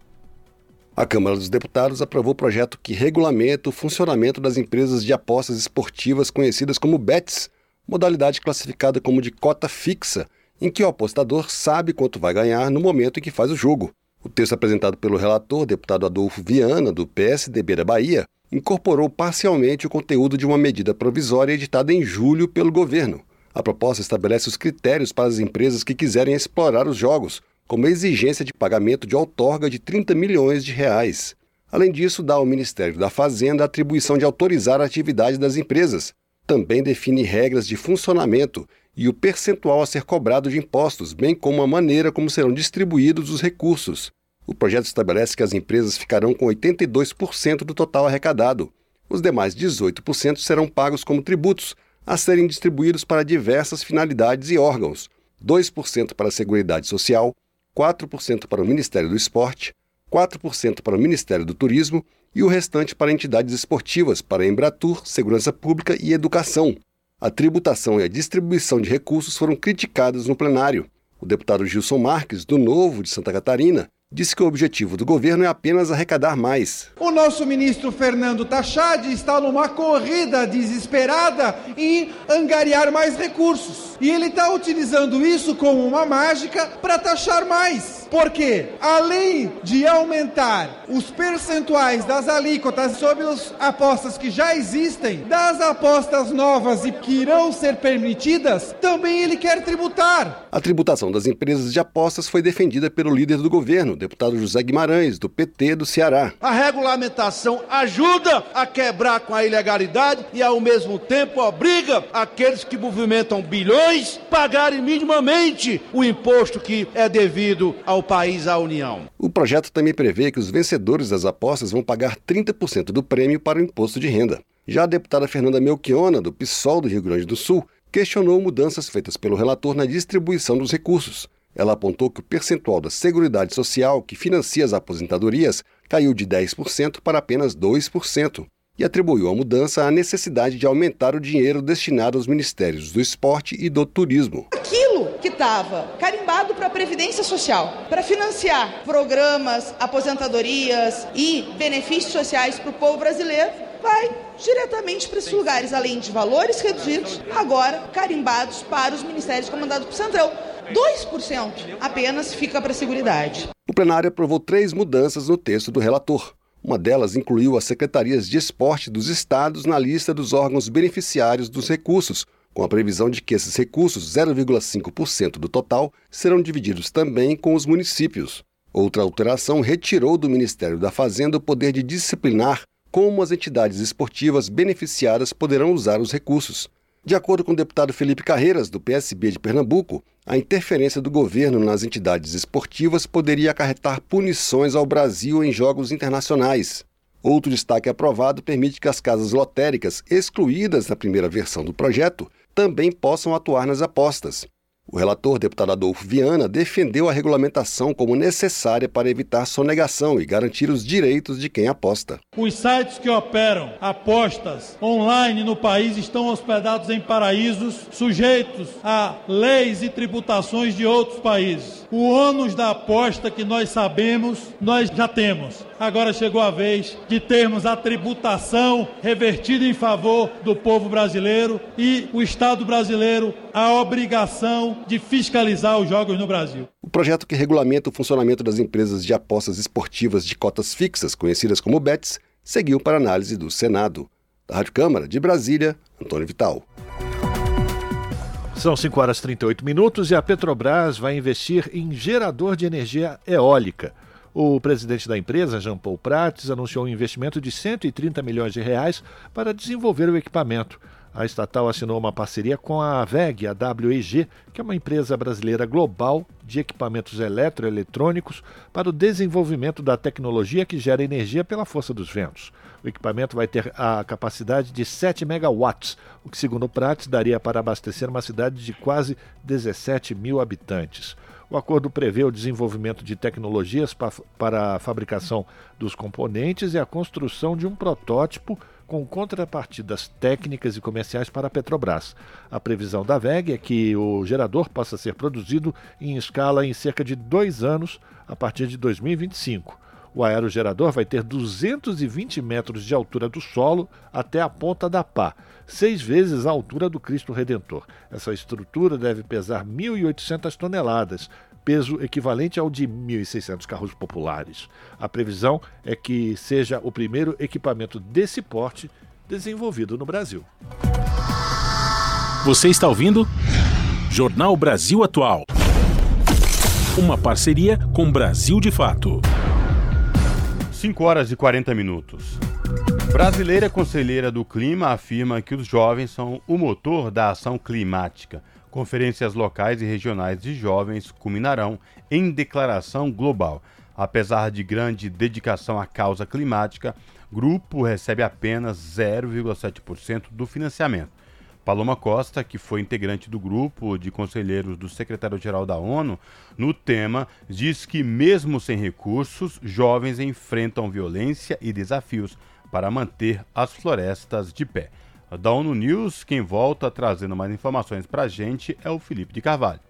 A Câmara dos Deputados aprovou o projeto que regulamenta o funcionamento das empresas de apostas esportivas conhecidas como BETs, modalidade classificada como de cota fixa, em que o apostador sabe quanto vai ganhar no momento em que faz o jogo. O texto apresentado pelo relator, deputado Adolfo Viana, do PSDB da Bahia, incorporou parcialmente o conteúdo de uma medida provisória editada em julho pelo governo. A proposta estabelece os critérios para as empresas que quiserem explorar os jogos, como exigência de pagamento de outorga de 30 milhões de reais. Além disso, dá ao Ministério da Fazenda a atribuição de autorizar a atividade das empresas. Também define regras de funcionamento e o percentual a ser cobrado de impostos, bem como a maneira como serão distribuídos os recursos. O projeto estabelece que as empresas ficarão com 82% do total arrecadado. Os demais 18% serão pagos como tributos, a serem distribuídos para diversas finalidades e órgãos: 2% para a Seguridade Social, 4% para o Ministério do Esporte, 4% para o Ministério do Turismo e o restante para entidades esportivas, para Embratur, Segurança Pública e Educação. A tributação e a distribuição de recursos foram criticadas no plenário. O deputado Gilson Marques, do Novo de Santa Catarina, disse que o objetivo do governo é apenas arrecadar mais. O nosso ministro Fernando Tachad está numa corrida desesperada em angariar mais recursos. E ele está utilizando isso como uma mágica para taxar mais. Porque, além de aumentar os percentuais das alíquotas sobre as apostas que já existem, das apostas novas e que irão ser permitidas, também ele quer tributar. A tributação das empresas de apostas foi defendida pelo líder do governo, deputado José Guimarães, do PT do Ceará. A regulamentação ajuda a quebrar com a ilegalidade e, ao mesmo tempo, obriga aqueles que movimentam bilhões pagarem minimamente o imposto que é devido ao país, à União. O projeto também prevê que os vencedores das apostas vão pagar 30% do prêmio para o imposto de renda. Já a deputada Fernanda Melchiona, do PSOL do Rio Grande do Sul, questionou mudanças feitas pelo relator na distribuição dos recursos. Ela apontou que o percentual da Seguridade Social que financia as aposentadorias caiu de 10% para apenas 2% e atribuiu a mudança à necessidade de aumentar o dinheiro destinado aos ministérios do esporte e do turismo. Aquilo que estava carimbado para a Previdência Social, para financiar programas, aposentadorias e benefícios sociais para o povo brasileiro, vai diretamente para esses lugares, além de valores reduzidos, agora carimbados para os ministérios comandados por Centrão. 2% apenas fica para a Seguridade. O plenário aprovou três mudanças no texto do relator. Uma delas incluiu as secretarias de esporte dos estados na lista dos órgãos beneficiários dos recursos, com a previsão de que esses recursos, 0,5% do total, serão divididos também com os municípios. Outra alteração retirou do Ministério da Fazenda o poder de disciplinar como as entidades esportivas beneficiadas poderão usar os recursos. De acordo com o deputado Felipe Carreiras, do PSB de Pernambuco, a interferência do governo nas entidades esportivas poderia acarretar punições ao Brasil em jogos internacionais. Outro destaque aprovado permite que as casas lotéricas, excluídas na primeira versão do projeto, também possam atuar nas apostas. O relator, deputado Adolfo Viana, defendeu a regulamentação como necessária para evitar sonegação e garantir os direitos de quem aposta. Os sites que operam apostas online no país estão hospedados em paraísos sujeitos a leis e tributações de outros países. O ônus da aposta que nós sabemos, nós já temos. Agora chegou a vez de termos a tributação revertida em favor do povo brasileiro e o Estado brasileiro a obrigação de fiscalizar os jogos no Brasil. O projeto que regulamenta o funcionamento das empresas de apostas esportivas de cotas fixas, conhecidas como BETs, seguiu para análise do Senado. Da Rádio Câmara de Brasília, Antônio Vital. São 5 horas e 38 minutos e a Petrobras vai investir em gerador de energia eólica. O presidente da empresa, Jean Paul Prates, anunciou um investimento de 130 milhões de reais para desenvolver o equipamento. A estatal assinou uma parceria com a VEG, a WEG, que é uma empresa brasileira global de equipamentos eletroeletrônicos para o desenvolvimento da tecnologia que gera energia pela força dos ventos. O equipamento vai ter a capacidade de 7 megawatts, o que, segundo o Prates, daria para abastecer uma cidade de quase 17 mil habitantes. O acordo prevê o desenvolvimento de tecnologias para a fabricação dos componentes e a construção de um protótipo com contrapartidas técnicas e comerciais para a Petrobras. A previsão da VEG é que o gerador possa ser produzido em escala em cerca de dois anos, a partir de 2025. O aerogerador vai ter 220 metros de altura do solo até a ponta da pá, seis vezes a altura do Cristo Redentor. Essa estrutura deve pesar 1.800 toneladas, peso equivalente ao de 1.600 carros populares. A previsão é que seja o primeiro equipamento desse porte desenvolvido no Brasil. Você está ouvindo? Jornal Brasil Atual. Uma parceria com Brasil de Fato. 5 horas e 40 minutos. Brasileira Conselheira do Clima afirma que os jovens são o motor da ação climática. Conferências locais e regionais de jovens culminarão em declaração global. Apesar de grande dedicação à causa climática, grupo recebe apenas 0,7% do financiamento. Paloma Costa, que foi integrante do grupo de conselheiros do secretário-geral da ONU, no tema, diz que, mesmo sem recursos, jovens enfrentam violência e desafios para manter as florestas de pé. Da ONU News, quem volta trazendo mais informações para a gente é o Felipe de Carvalho.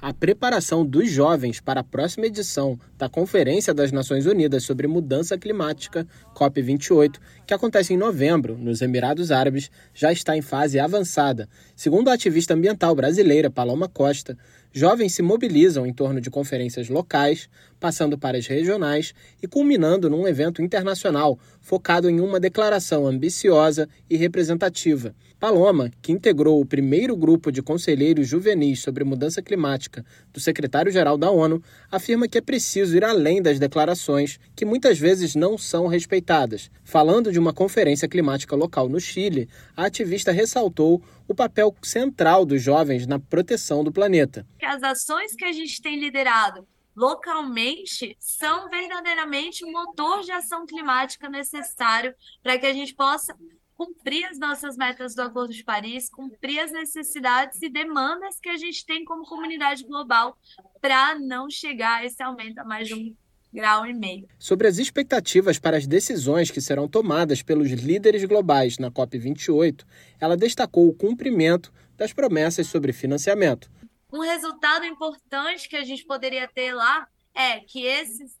A preparação dos jovens para a próxima edição da Conferência das Nações Unidas sobre Mudança Climática, COP28, que acontece em novembro, nos Emirados Árabes, já está em fase avançada. Segundo a ativista ambiental brasileira Paloma Costa, jovens se mobilizam em torno de conferências locais, passando para as regionais e culminando num evento internacional focado em uma declaração ambiciosa e representativa. Paloma, que integrou o primeiro grupo de conselheiros juvenis sobre mudança climática do secretário-geral da ONU, afirma que é preciso ir além das declarações, que muitas vezes não são respeitadas. Falando de uma conferência climática local no Chile, a ativista ressaltou o papel central dos jovens na proteção do planeta. As ações que a gente tem liderado localmente são verdadeiramente o motor de ação climática necessário para que a gente possa cumprir as nossas metas do Acordo de Paris, cumprir as necessidades e demandas que a gente tem como comunidade global para não chegar a esse aumento a mais de um grau e meio. Sobre as expectativas para as decisões que serão tomadas pelos líderes globais na COP28, ela destacou o cumprimento das promessas sobre financiamento. Um resultado importante que a gente poderia ter lá é que esses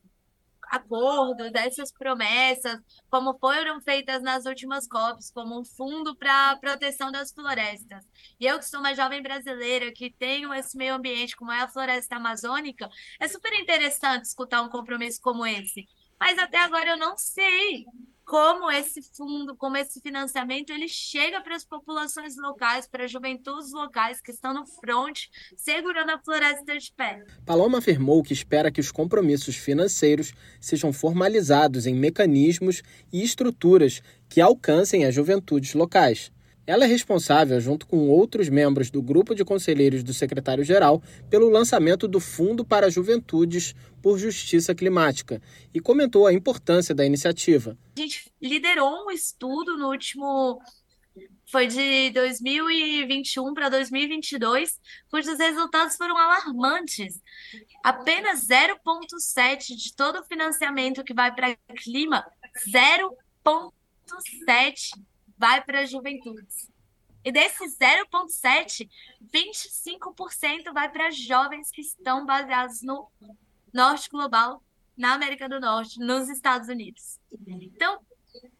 acordos, essas promessas, como foram feitas nas últimas COPs, como um fundo para a proteção das florestas. E eu, que sou uma jovem brasileira, que tenho esse meio ambiente, como é a floresta amazônica, é super interessante escutar um compromisso como esse. Mas até agora eu não sei como esse fundo, como esse financiamento, ele chega para as populações locais, para as juventudes locais que estão no front, segurando a floresta de pé. Paloma afirmou que espera que os compromissos financeiros sejam formalizados em mecanismos e estruturas que alcancem as juventudes locais. Ela é responsável, junto com outros membros do grupo de conselheiros do secretário-geral, pelo lançamento do Fundo para Juventudes por Justiça Climática e comentou a importância da iniciativa. A gente liderou um estudo no último. Foi de 2021 para 2022, cujos resultados foram alarmantes. Apenas 0,7% de todo o financiamento que vai para clima, 0,7% vai para as juventudes. E desse 0,7%, 25% vai para jovens que estão baseados no norte global, na América do Norte, nos Estados Unidos. Então,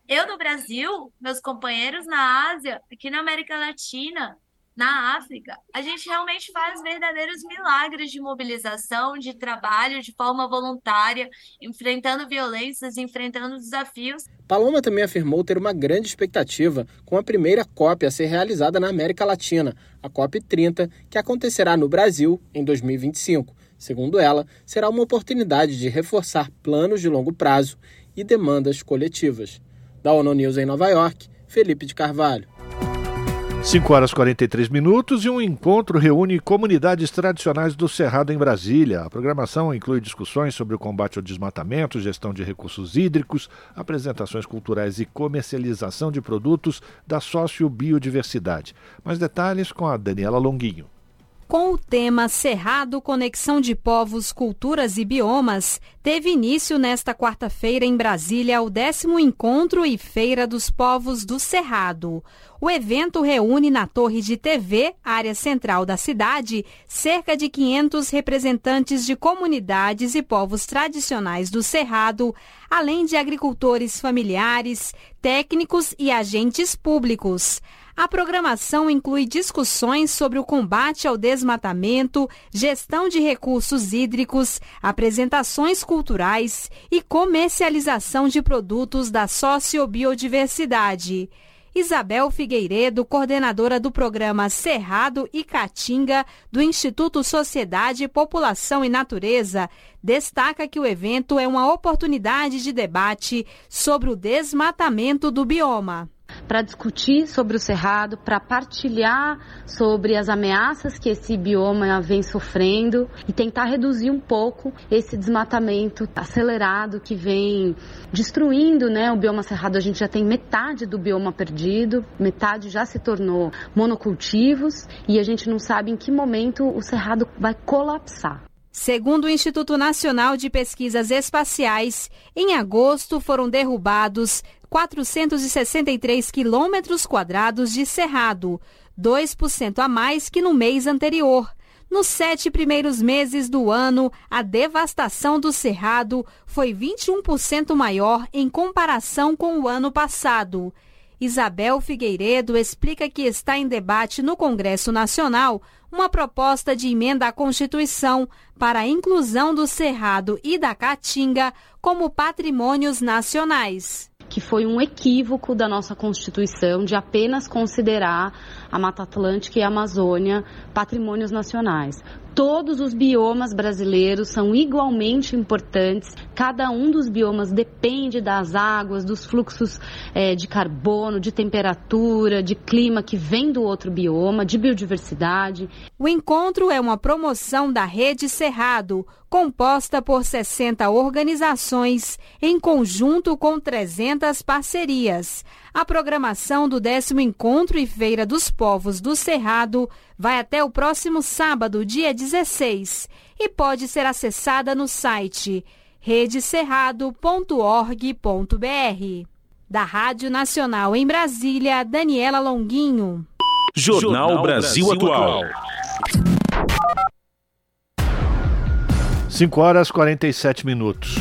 eu no Brasil, meus companheiros na Ásia, aqui na América Latina, na África, a gente realmente faz verdadeiros milagres de mobilização, de trabalho, de forma voluntária, enfrentando violências, enfrentando desafios. Paloma também afirmou ter uma grande expectativa com a primeira COP a ser realizada na América Latina, a COP 30, que acontecerá no Brasil em 2025. Segundo ela, será uma oportunidade de reforçar planos de longo prazo e demandas coletivas. Da ONU News em Nova York, Felipe de Carvalho. 5 horas 43 minutos e um encontro reúne comunidades tradicionais do Cerrado em Brasília. A programação inclui discussões sobre o combate ao desmatamento, gestão de recursos hídricos, apresentações culturais e comercialização de produtos da sociobiodiversidade. Mais detalhes com a Daniela Longuinho. Com o tema Cerrado Conexão de Povos, Culturas e Biomas, teve início nesta quarta-feira em Brasília o décimo Encontro e Feira dos Povos do Cerrado. O evento reúne na torre de TV, área central da cidade, cerca de 500 representantes de comunidades e povos tradicionais do Cerrado, além de agricultores familiares, técnicos e agentes públicos. A programação inclui discussões sobre o combate ao desmatamento, gestão de recursos hídricos, apresentações culturais e comercialização de produtos da sociobiodiversidade. Isabel Figueiredo, coordenadora do programa Cerrado e Caatinga do Instituto Sociedade, População e Natureza, destaca que o evento é uma oportunidade de debate sobre o desmatamento do bioma para discutir sobre o cerrado, para partilhar sobre as ameaças que esse bioma vem sofrendo e tentar reduzir um pouco esse desmatamento acelerado que vem destruindo né, o bioma cerrado. A gente já tem metade do bioma perdido, metade já se tornou monocultivos e a gente não sabe em que momento o cerrado vai colapsar. Segundo o Instituto Nacional de Pesquisas Espaciais, em agosto foram derrubados 463 quilômetros quadrados de cerrado, 2% a mais que no mês anterior. Nos sete primeiros meses do ano, a devastação do cerrado foi 21% maior em comparação com o ano passado. Isabel Figueiredo explica que está em debate no Congresso Nacional uma proposta de emenda à Constituição para a inclusão do Cerrado e da Caatinga como patrimônios nacionais que foi um equívoco da nossa Constituição de apenas considerar a Mata Atlântica e a Amazônia patrimônios nacionais. Todos os biomas brasileiros são igualmente importantes. Cada um dos biomas depende das águas, dos fluxos é, de carbono, de temperatura, de clima que vem do outro bioma, de biodiversidade. O encontro é uma promoção da Rede Cerrado, composta por 60 organizações, em conjunto com 300 parcerias. A programação do décimo Encontro e Feira dos Povos do Cerrado vai até o próximo sábado, dia 16, e pode ser acessada no site redecerrado.org.br. Da Rádio Nacional em Brasília, Daniela Longuinho. Jornal Brasil Atual. 5 horas 47 minutos.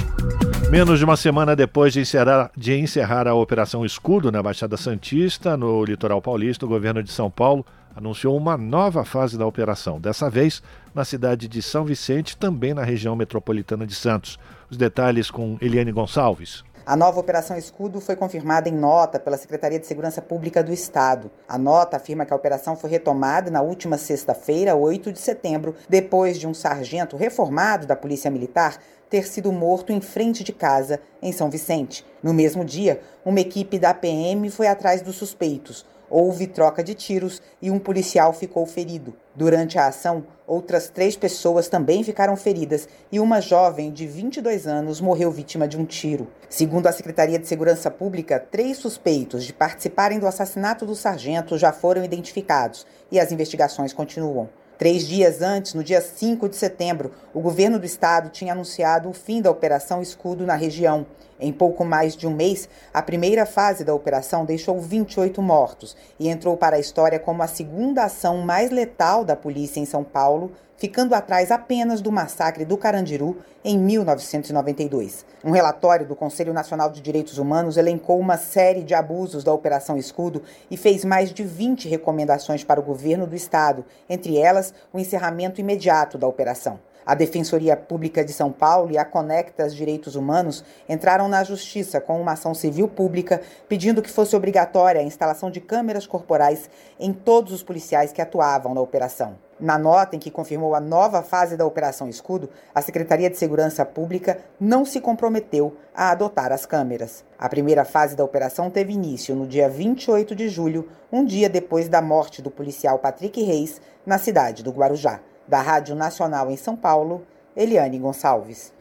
Menos de uma semana depois de encerrar, de encerrar a Operação Escudo na Baixada Santista, no litoral paulista, o governo de São Paulo anunciou uma nova fase da operação, dessa vez na cidade de São Vicente, também na região metropolitana de Santos. Os detalhes com Eliane Gonçalves. A nova Operação Escudo foi confirmada em nota pela Secretaria de Segurança Pública do Estado. A nota afirma que a operação foi retomada na última sexta-feira, 8 de setembro, depois de um sargento reformado da Polícia Militar ter sido morto em frente de casa, em São Vicente. No mesmo dia, uma equipe da PM foi atrás dos suspeitos. Houve troca de tiros e um policial ficou ferido. Durante a ação, outras três pessoas também ficaram feridas e uma jovem de 22 anos morreu vítima de um tiro. Segundo a Secretaria de Segurança Pública, três suspeitos de participarem do assassinato do sargento já foram identificados e as investigações continuam. Três dias antes, no dia 5 de setembro, o governo do estado tinha anunciado o fim da Operação Escudo na região. Em pouco mais de um mês, a primeira fase da operação deixou 28 mortos e entrou para a história como a segunda ação mais letal da polícia em São Paulo ficando atrás apenas do massacre do Carandiru em 1992. Um relatório do Conselho Nacional de Direitos Humanos elencou uma série de abusos da Operação Escudo e fez mais de 20 recomendações para o governo do estado, entre elas o encerramento imediato da operação. A Defensoria Pública de São Paulo e a Conectas Direitos Humanos entraram na justiça com uma ação civil pública pedindo que fosse obrigatória a instalação de câmeras corporais em todos os policiais que atuavam na operação. Na nota em que confirmou a nova fase da Operação Escudo, a Secretaria de Segurança Pública não se comprometeu a adotar as câmeras. A primeira fase da operação teve início no dia 28 de julho, um dia depois da morte do policial Patrick Reis, na cidade do Guarujá. Da Rádio Nacional em São Paulo, Eliane Gonçalves.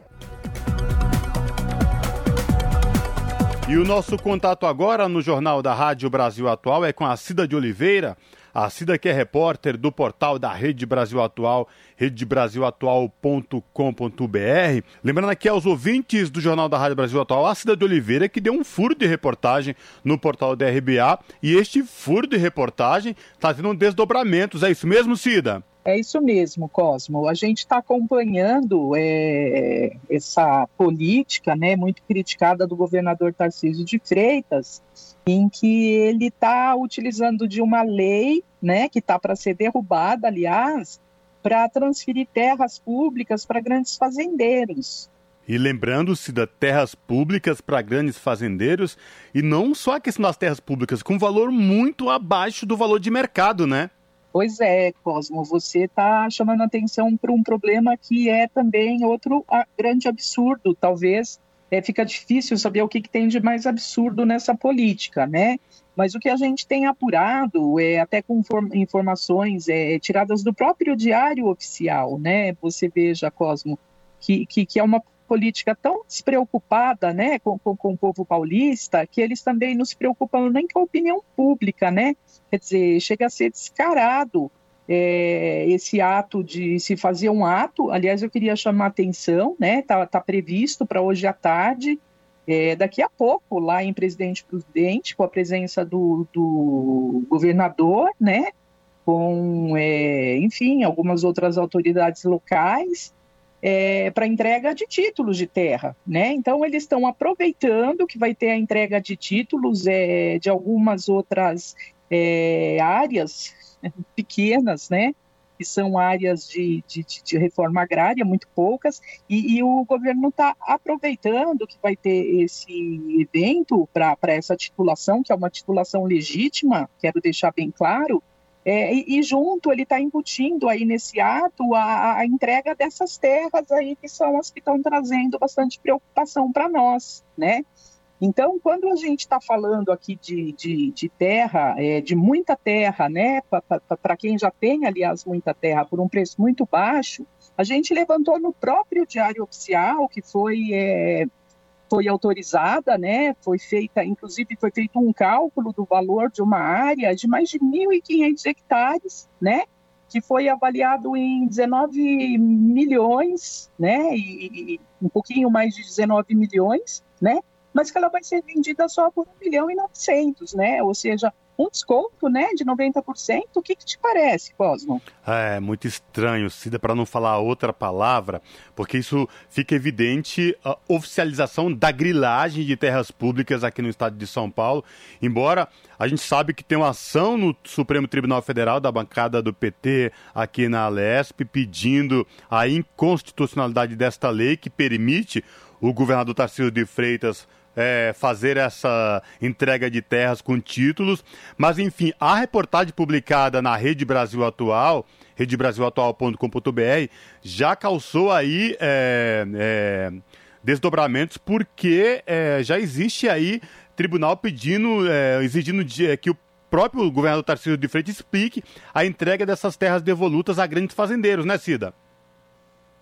E o nosso contato agora no Jornal da Rádio Brasil Atual é com a Cida de Oliveira. A Cida que é repórter do portal da Rede Brasil Atual, redebrasilatual.com.br. Lembrando aqui aos ouvintes do Jornal da Rádio Brasil Atual, a Cida de Oliveira que deu um furo de reportagem no portal da RBA e este furo de reportagem está tendo desdobramentos. É isso mesmo, Cida? É isso mesmo, Cosmo. A gente está acompanhando é, essa política né, muito criticada do governador Tarcísio de Freitas, em que ele está utilizando de uma lei né, que está para ser derrubada, aliás, para transferir terras públicas para grandes fazendeiros. E lembrando-se das terras públicas para grandes fazendeiros, e não só a questão das terras públicas, com valor muito abaixo do valor de mercado, né? Pois é, Cosmo, você está chamando atenção para um problema que é também outro grande absurdo. Talvez é, fica difícil saber o que, que tem de mais absurdo nessa política, né? Mas o que a gente tem apurado, é, até com informações é, tiradas do próprio diário oficial, né? Você veja, Cosmo, que, que, que é uma política tão despreocupada né, com, com, com, o povo paulista que eles também não se preocupam nem com a opinião pública, né? Quer dizer, chega a ser descarado é, esse ato de se fazer um ato. Aliás, eu queria chamar a atenção, né? Está tá previsto para hoje à tarde, é, daqui a pouco, lá em Presidente Prudente, com a presença do, do governador, né? Com, é, enfim, algumas outras autoridades locais é, para entrega de títulos de terra, né? Então eles estão aproveitando que vai ter a entrega de títulos é, de algumas outras é, áreas <laughs> pequenas, né? Que são áreas de, de, de reforma agrária, muito poucas, e, e o governo está aproveitando que vai ter esse evento para essa titulação, que é uma titulação legítima, quero deixar bem claro, é, e, e, junto ele está embutindo aí nesse ato a, a, entrega dessas terras aí que são as que estão trazendo bastante preocupação para nós, né? Então, quando a gente está falando aqui de, de, de terra, é, de muita terra, né, para quem já tem, aliás, muita terra por um preço muito baixo, a gente levantou no próprio Diário Oficial, que foi é, foi autorizada, né? Foi feita, inclusive, foi feito um cálculo do valor de uma área de mais de 1.500 hectares, né? Que foi avaliado em 19 milhões, né? E, e um pouquinho mais de 19 milhões, né? Mas que ela vai ser vendida só por 1 milhão e 900, né? Ou seja, um desconto né, de 90%. O que, que te parece, Cosmo? É muito estranho, Cida, para não falar outra palavra, porque isso fica evidente a oficialização da grilagem de terras públicas aqui no estado de São Paulo. Embora a gente sabe que tem uma ação no Supremo Tribunal Federal da bancada do PT aqui na Alesp pedindo a inconstitucionalidade desta lei que permite o governador Tarcísio de Freitas é, fazer essa entrega de terras com títulos. Mas, enfim, a reportagem publicada na Rede Brasil Atual, redebrasilatual.com.br, já calçou aí é, é, desdobramentos, porque é, já existe aí tribunal pedindo, é, exigindo é, que o próprio governador Tarcísio de Freitas explique a entrega dessas terras devolutas a grandes fazendeiros, né, Cida?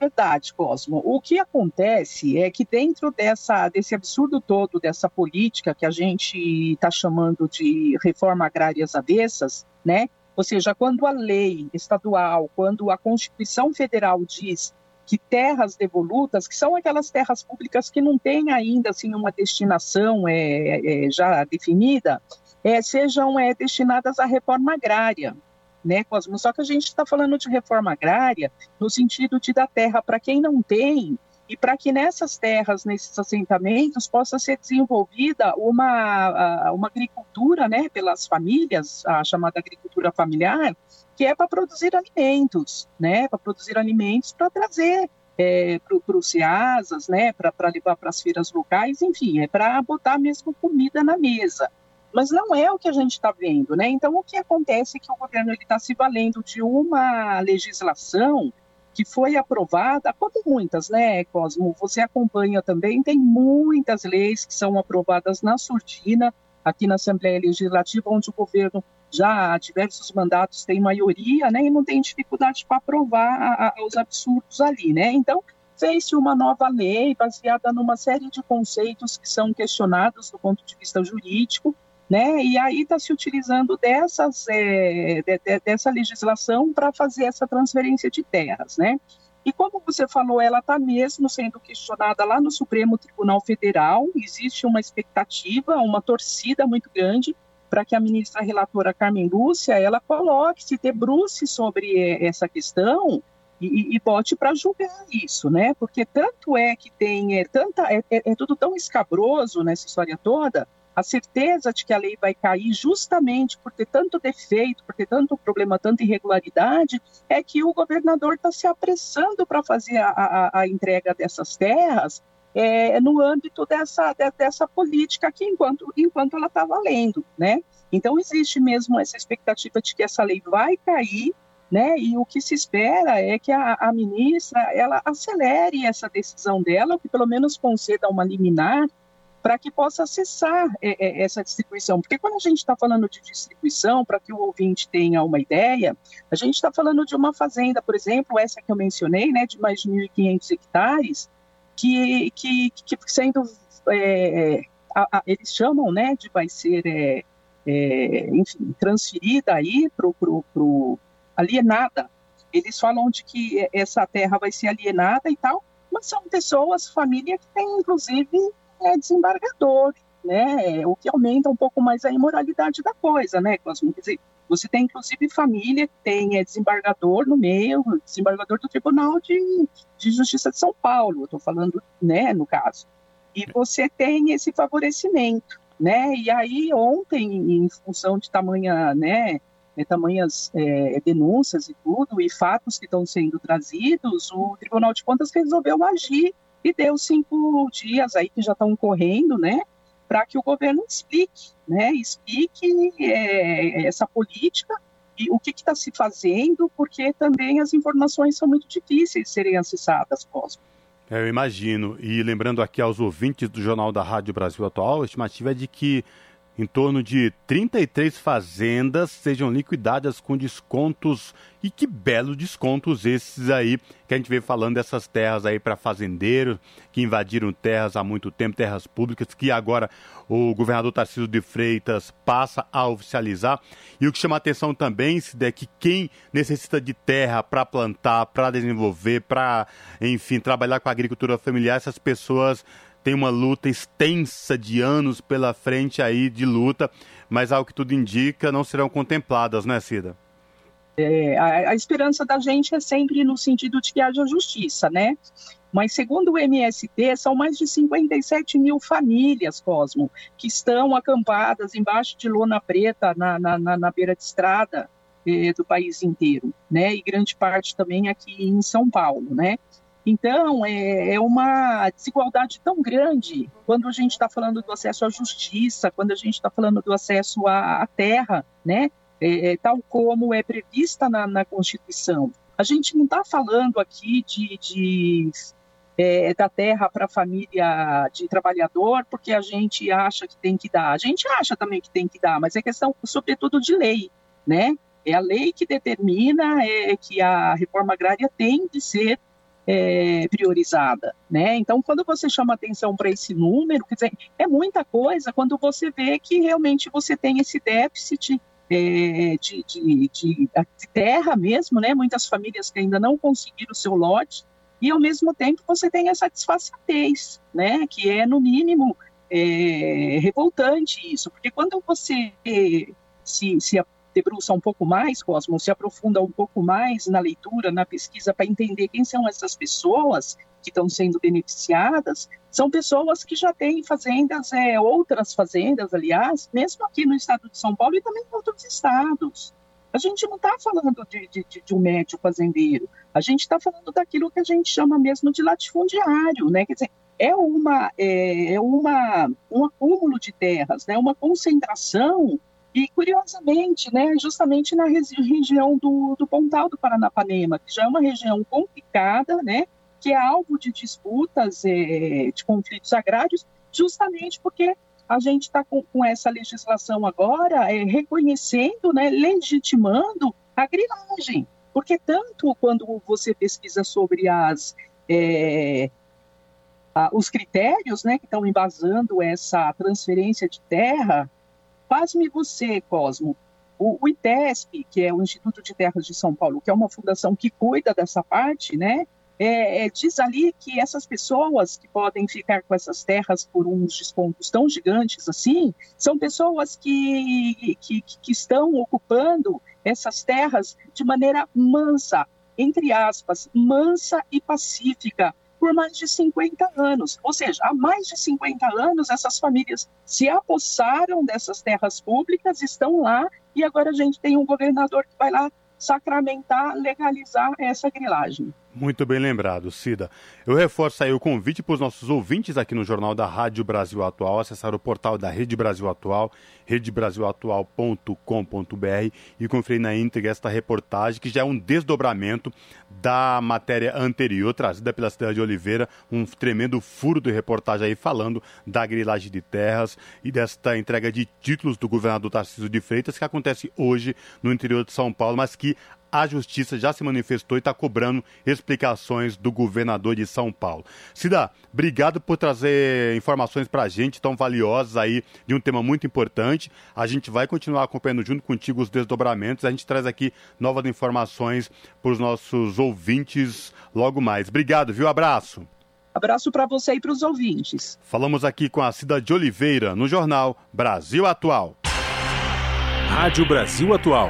Verdade, Cosmo. O que acontece é que dentro dessa, desse absurdo todo, dessa política que a gente está chamando de reforma agrária às avessas, né? Ou seja, quando a lei estadual, quando a Constituição Federal diz que terras devolutas, que são aquelas terras públicas que não têm ainda assim uma destinação é, é já definida, é, sejam é, destinadas à reforma agrária né, Cosmo? Só que a gente está falando de reforma agrária no sentido de dar terra para quem não tem e para que nessas terras, nesses assentamentos, possa ser desenvolvida uma, uma agricultura né, pelas famílias, a chamada agricultura familiar, que é para produzir alimentos, né, para produzir alimentos para trazer é, para os CEASAS, né, para levar para as feiras locais, enfim, é para botar mesmo comida na mesa. Mas não é o que a gente está vendo, né? Então, o que acontece é que o governo está se valendo de uma legislação que foi aprovada, como muitas, né, Cosmo? Você acompanha também, tem muitas leis que são aprovadas na surdina, aqui na Assembleia Legislativa, onde o governo já há diversos mandatos tem maioria, né, e não tem dificuldade para aprovar a, a, os absurdos ali, né? Então, fez-se uma nova lei baseada numa série de conceitos que são questionados do ponto de vista jurídico, né? E aí está se utilizando dessas, é, de, de, dessa legislação para fazer essa transferência de terras, né? E como você falou, ela está mesmo sendo questionada lá no Supremo Tribunal Federal. Existe uma expectativa, uma torcida muito grande para que a ministra relatora Carmen Lúcia ela coloque, se debruce sobre é, essa questão e, e bote para julgar isso, né? Porque tanto é que tem é, tanta é, é, é tudo tão escabroso nessa história toda a certeza de que a lei vai cair justamente por ter tanto defeito, por ter tanto problema, tanta irregularidade, é que o governador está se apressando para fazer a, a, a, entrega dessas terras é, no âmbito dessa, de, dessa política aqui enquanto, enquanto ela está valendo, né? Então existe mesmo essa expectativa de que essa lei vai cair, né? E o que se espera é que a, a ministra ela acelere essa decisão dela, ou que pelo menos conceda uma liminar para que possa acessar é, é, essa distribuição. Porque quando a gente está falando de distribuição, para que o ouvinte tenha uma ideia, a gente está falando de uma fazenda, por exemplo, essa que eu mencionei, né, de mais de 1.500 hectares, que, que, que sendo, é, a, a, eles chamam, né, de vai ser, é, é, enfim, transferida aí para o alienada. Eles falam de que essa terra vai ser alienada e tal, mas são pessoas, família que tem, inclusive, é desembargador, né? O que aumenta um pouco mais a imoralidade da coisa, né, Cosmo? Quer dizer, você tem inclusive família que tem é, desembargador no meio, desembargador do Tribunal de, de Justiça de São Paulo, estou falando, né, no caso. E você tem esse favorecimento, né? E aí ontem, em função de tamanha, né, é, tamanhas é, denúncias e tudo, e fatos que estão sendo trazidos, o Tribunal de Contas resolveu agir e deu cinco dias aí que já estão correndo, né, para que o governo explique, né, explique é, essa política e o que está se fazendo, porque também as informações são muito difíceis de serem acessadas, Cosmo. É, eu imagino. E lembrando aqui aos ouvintes do Jornal da Rádio Brasil Atual, a estimativa é de que em torno de 33 fazendas sejam liquidadas com descontos. E que belos descontos esses aí que a gente veio falando dessas terras aí para fazendeiros que invadiram terras há muito tempo, terras públicas, que agora o governador Tarcísio de Freitas passa a oficializar. E o que chama atenção também é que quem necessita de terra para plantar, para desenvolver, para, enfim, trabalhar com a agricultura familiar, essas pessoas tem uma luta extensa de anos pela frente aí de luta, mas ao que tudo indica, não serão contempladas, né, Cida? É, a, a, esperança da gente é sempre no sentido de que haja justiça, né? Mas segundo o MST, são mais de 57 mil famílias, Cosmo, que estão acampadas embaixo de lona preta na, na, na, na beira de estrada eh, do país inteiro, né? E grande parte também aqui em São Paulo, né? Então, é, é, uma desigualdade tão grande quando a gente está falando do acesso à justiça, quando a gente está falando do acesso à, à terra, né? É, é, tal como é prevista na, na Constituição. A gente não está falando aqui de, de é, da terra para a família de trabalhador, porque a gente acha que tem que dar. A gente acha também que tem que dar, mas é questão, sobretudo, de lei, né? É a lei que determina é, que a reforma agrária tem de ser é, priorizada, né? Então, quando você chama atenção para esse número, quer dizer, é muita coisa quando você vê que realmente você tem esse déficit é, de, de, de, de, terra mesmo, né? Muitas famílias que ainda não conseguiram o seu lote e ao mesmo tempo você tem essa desfaçatez, né? Que é no mínimo é, revoltante isso, porque quando você se, se debruça um pouco mais, Cosmo, se aprofunda um pouco mais na leitura, na pesquisa, para entender quem são essas pessoas que estão sendo beneficiadas, são pessoas que já têm fazendas, é, outras fazendas, aliás, mesmo aqui no estado de São Paulo e também em outros estados. A gente não está falando de, de, de, um médio fazendeiro, a gente está falando daquilo que a gente chama mesmo de latifundiário, né? Quer dizer, é uma é, é uma um acúmulo de terras, né? Uma concentração e curiosamente, né? Justamente na região do, do Pontal do Paranapanema, que já é uma região complicada, né? Que é alvo de disputas, é, de conflitos agrários, justamente porque a gente está com, com, essa legislação agora é, reconhecendo, né, legitimando a grilagem. Porque tanto quando você pesquisa sobre as, é, a, os critérios né, que estão embasando essa transferência de terra, pasme você, Cosmo, o, o ITESP, que é o Instituto de Terras de São Paulo, que é uma fundação que cuida dessa parte, né, é, é, diz ali que essas pessoas que podem ficar com essas terras por uns descontos tão gigantes assim, são pessoas que, que, que estão ocupando essas terras de maneira mansa, entre aspas, mansa e pacífica, por mais de 50 anos. Ou seja, há mais de 50 anos essas famílias se apossaram dessas terras públicas, estão lá, e agora a gente tem um governador que vai lá sacramentar, legalizar essa grilagem. Muito bem lembrado, Cida. Eu reforço aí o convite para os nossos ouvintes aqui no Jornal da Rádio Brasil Atual, acessar o portal da Rede Brasil Atual, redebrasilatual.com.br e conferir na íntegra esta reportagem, que já é um desdobramento da matéria anterior, trazida pela cidade de Oliveira, um tremendo furo de reportagem aí falando da grilagem de terras e desta entrega de títulos do governador Tarcísio de Freitas, que acontece hoje no interior de São Paulo, mas que a justiça já se manifestou e está cobrando explicações do governador de São Paulo. Cida, obrigado por trazer informações para a gente tão valiosas aí de um tema muito importante. A gente vai continuar acompanhando junto contigo os desdobramentos. A gente traz aqui novas informações para os nossos ouvintes logo mais. Obrigado, viu? Abraço. Abraço para você e para os ouvintes. Falamos aqui com a Cida de Oliveira no jornal Brasil Atual. Rádio Brasil Atual.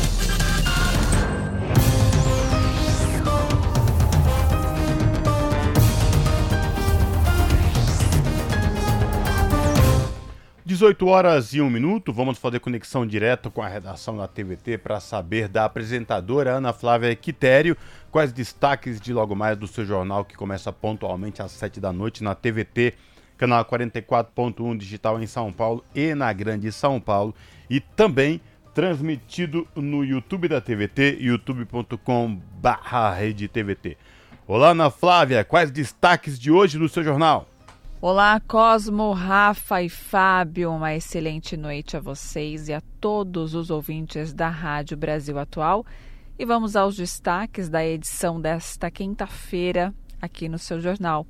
18 horas e 1 minuto, vamos fazer conexão direta com a redação da TVT para saber da apresentadora Ana Flávia Quitério quais destaques de logo mais do seu jornal que começa pontualmente às 7 da noite na TVT, canal 44.1 digital em São Paulo e na Grande São Paulo e também transmitido no YouTube da TVT, youtube.com/redetvt. Olá, Ana Flávia, quais destaques de hoje no seu jornal? Olá, Cosmo, Rafa e Fábio. Uma excelente noite a vocês e a todos os ouvintes da Rádio Brasil Atual. E vamos aos destaques da edição desta quinta-feira aqui no seu jornal.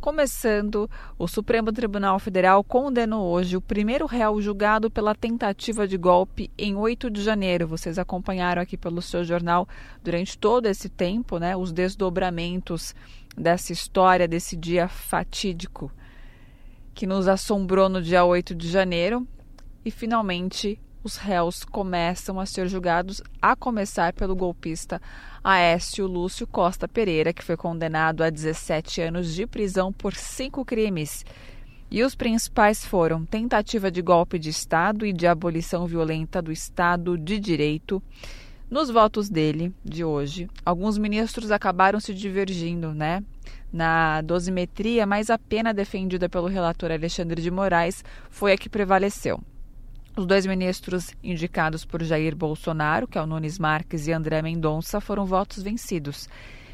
Começando, o Supremo Tribunal Federal condenou hoje o primeiro réu julgado pela tentativa de golpe em 8 de janeiro. Vocês acompanharam aqui pelo seu jornal durante todo esse tempo, né, os desdobramentos dessa história, desse dia fatídico que nos assombrou no dia 8 de janeiro e finalmente os réus começam a ser julgados, a começar pelo golpista Aécio Lúcio Costa Pereira, que foi condenado a 17 anos de prisão por cinco crimes. E os principais foram tentativa de golpe de Estado e de abolição violenta do Estado de Direito. Nos votos dele, de hoje, alguns ministros acabaram se divergindo, né? Na dosimetria, mas a pena defendida pelo relator Alexandre de Moraes foi a que prevaleceu. Os dois ministros indicados por Jair Bolsonaro, que é o Nunes Marques e André Mendonça, foram votos vencidos.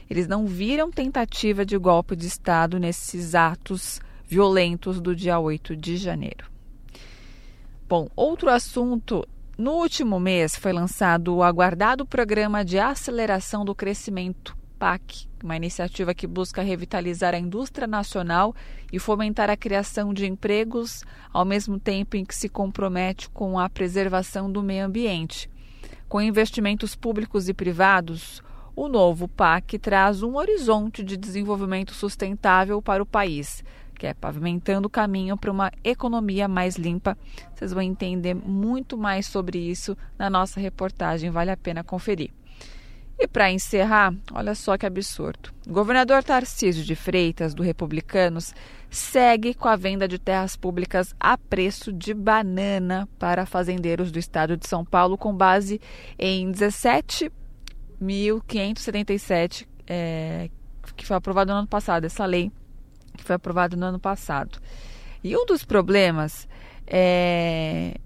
Eles não viram tentativa de golpe de Estado nesses atos violentos do dia 8 de janeiro. Bom, outro assunto. No último mês foi lançado o aguardado Programa de Aceleração do Crescimento PAC, uma iniciativa que busca revitalizar a indústria nacional e fomentar a criação de empregos, ao mesmo tempo em que se compromete com a preservação do meio ambiente. Com investimentos públicos e privados, o novo PAC traz um horizonte de desenvolvimento sustentável para o país, que é pavimentando o caminho para uma economia mais limpa. Vocês vão entender muito mais sobre isso na nossa reportagem, vale a pena conferir. E para encerrar, olha só que absurdo. O governador Tarcísio de Freitas, do Republicanos, segue com a venda de terras públicas a preço de banana para fazendeiros do estado de São Paulo, com base em 17.577, é, que foi aprovado no ano passado, essa lei que foi aprovada no ano passado. E um dos problemas é,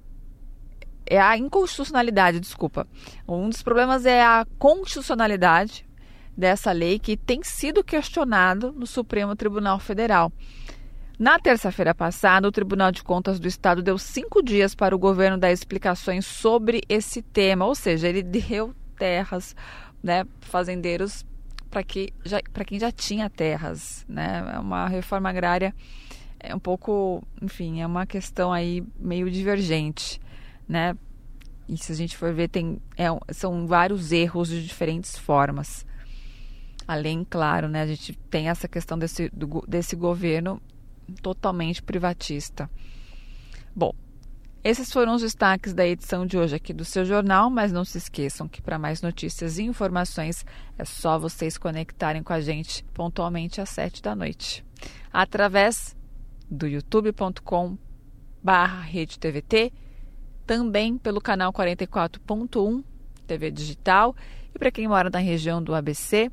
é a inconstitucionalidade, desculpa. Um dos problemas é a constitucionalidade dessa lei que tem sido questionado no Supremo Tribunal Federal. Na terça-feira passada, o Tribunal de Contas do Estado deu cinco dias para o governo dar explicações sobre esse tema, ou seja, ele deu terras, né, fazendeiros para que para quem já tinha terras, né? É uma reforma agrária é um pouco, enfim, é uma questão aí meio divergente né? E se a gente for ver, tem, é, são vários erros de diferentes formas. Além, claro, né, a gente tem essa questão desse, do, desse governo totalmente privatista. Bom, esses foram os destaques da edição de hoje aqui do seu jornal, mas não se esqueçam que para mais notícias e informações é só vocês conectarem com a gente pontualmente às sete da noite, através do youtube.com barra também pelo canal 44.1 TV Digital e para quem mora na região do ABC,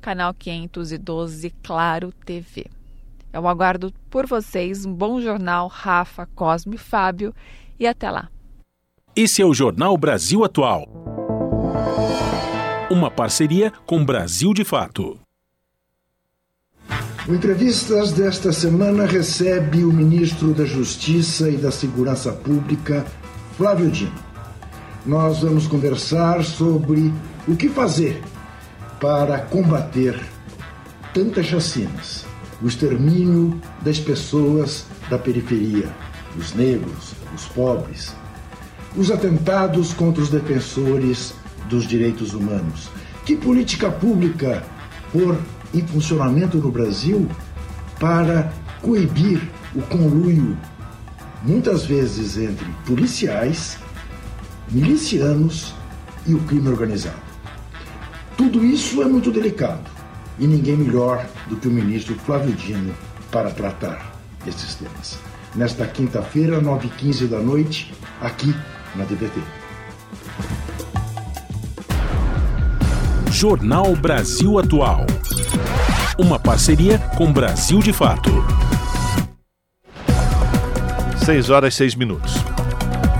canal 512 Claro TV. Eu aguardo por vocês um bom jornal, Rafa, Cosme e Fábio, e até lá. Esse é o Jornal Brasil Atual. Uma parceria com Brasil de Fato. O Entrevistas desta semana recebe o ministro da Justiça e da Segurança Pública, Flávio Dino. Nós vamos conversar sobre o que fazer para combater tantas chacinas, o extermínio das pessoas da periferia, os negros, os pobres, os atentados contra os defensores dos direitos humanos. Que política pública pôr em funcionamento no Brasil para coibir o conluio muitas vezes entre policiais, milicianos e o crime organizado. Tudo isso é muito delicado e ninguém melhor do que o ministro Flávio Dino para tratar esses temas. Nesta quinta-feira, 9h15 da noite, aqui na DBT. Jornal Brasil Atual. Uma parceria com Brasil de Fato. 6 horas e 6 minutos.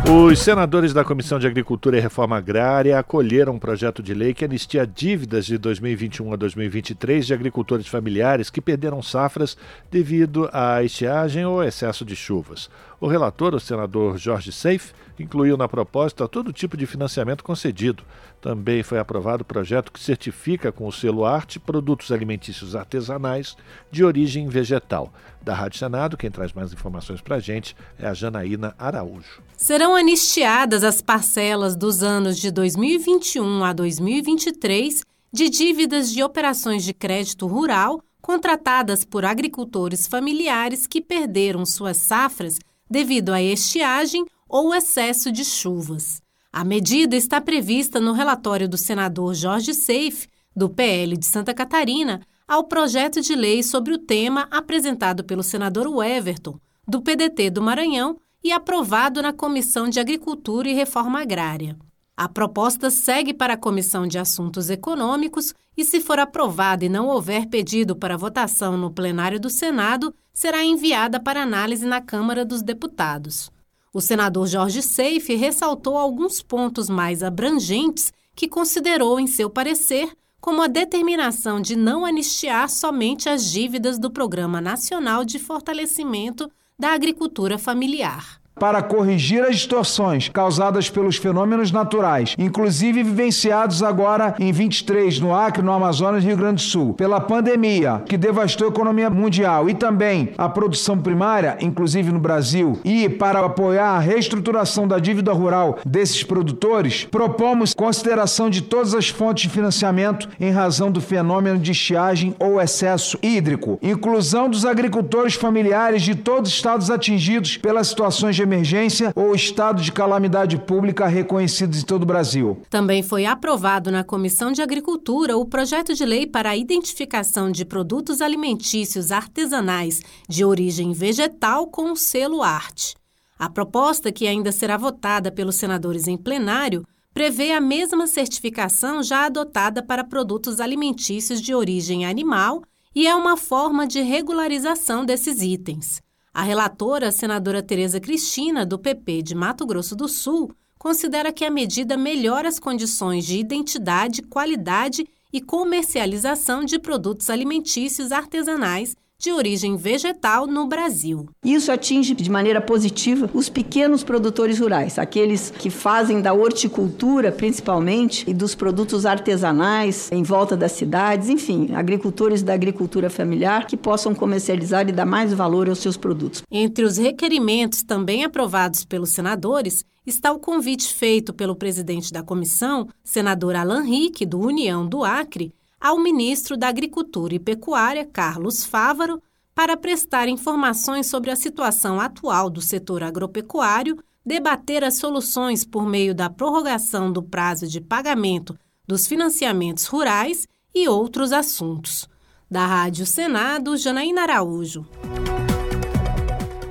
Os senadores da Comissão de Agricultura e Reforma Agrária acolheram um projeto de lei que anistia dívidas de 2021 a 2023 de agricultores familiares que perderam safras devido à estiagem ou excesso de chuvas. O relator, o senador Jorge Seif, incluiu na proposta todo tipo de financiamento concedido. Também foi aprovado o projeto que certifica com o selo Arte produtos alimentícios artesanais de origem vegetal. Da Rádio Senado, quem traz mais informações para a gente é a Janaína Araújo. Serão anistiadas as parcelas dos anos de 2021 a 2023 de dívidas de operações de crédito rural contratadas por agricultores familiares que perderam suas safras devido à estiagem ou excesso de chuvas. A medida está prevista no relatório do senador Jorge Seif, do PL de Santa Catarina, ao projeto de lei sobre o tema apresentado pelo senador Everton, do PDT do Maranhão, e aprovado na Comissão de Agricultura e Reforma Agrária. A proposta segue para a Comissão de Assuntos Econômicos e, se for aprovada e não houver pedido para votação no plenário do Senado, será enviada para análise na Câmara dos Deputados. O senador Jorge Seife ressaltou alguns pontos mais abrangentes que considerou em seu parecer, como a determinação de não anistiar somente as dívidas do Programa Nacional de Fortalecimento da Agricultura Familiar. Para corrigir as distorções causadas pelos fenômenos naturais, inclusive vivenciados agora em 23 no Acre, no Amazonas e Rio Grande do Sul, pela pandemia que devastou a economia mundial e também a produção primária, inclusive no Brasil, e para apoiar a reestruturação da dívida rural desses produtores, propomos consideração de todas as fontes de financiamento em razão do fenômeno de estiagem ou excesso hídrico, inclusão dos agricultores familiares de todos os estados atingidos pelas situações de emergência ou estado de calamidade pública reconhecidos em todo o Brasil. Também foi aprovado na Comissão de Agricultura o projeto de lei para a identificação de produtos alimentícios artesanais de origem vegetal com o selo arte. A proposta, que ainda será votada pelos senadores em plenário, prevê a mesma certificação já adotada para produtos alimentícios de origem animal e é uma forma de regularização desses itens. A relatora, a senadora Tereza Cristina, do PP de Mato Grosso do Sul, considera que a medida melhora as condições de identidade, qualidade e comercialização de produtos alimentícios artesanais de origem vegetal no Brasil. Isso atinge de maneira positiva os pequenos produtores rurais, aqueles que fazem da horticultura, principalmente, e dos produtos artesanais em volta das cidades, enfim, agricultores da agricultura familiar que possam comercializar e dar mais valor aos seus produtos. Entre os requerimentos também aprovados pelos senadores está o convite feito pelo presidente da comissão, senador Alan Rick, do União do Acre, ao ministro da Agricultura e Pecuária, Carlos Fávaro, para prestar informações sobre a situação atual do setor agropecuário, debater as soluções por meio da prorrogação do prazo de pagamento dos financiamentos rurais e outros assuntos. Da Rádio Senado, Janaína Araújo.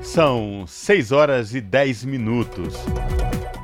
São 6 horas e 10 minutos.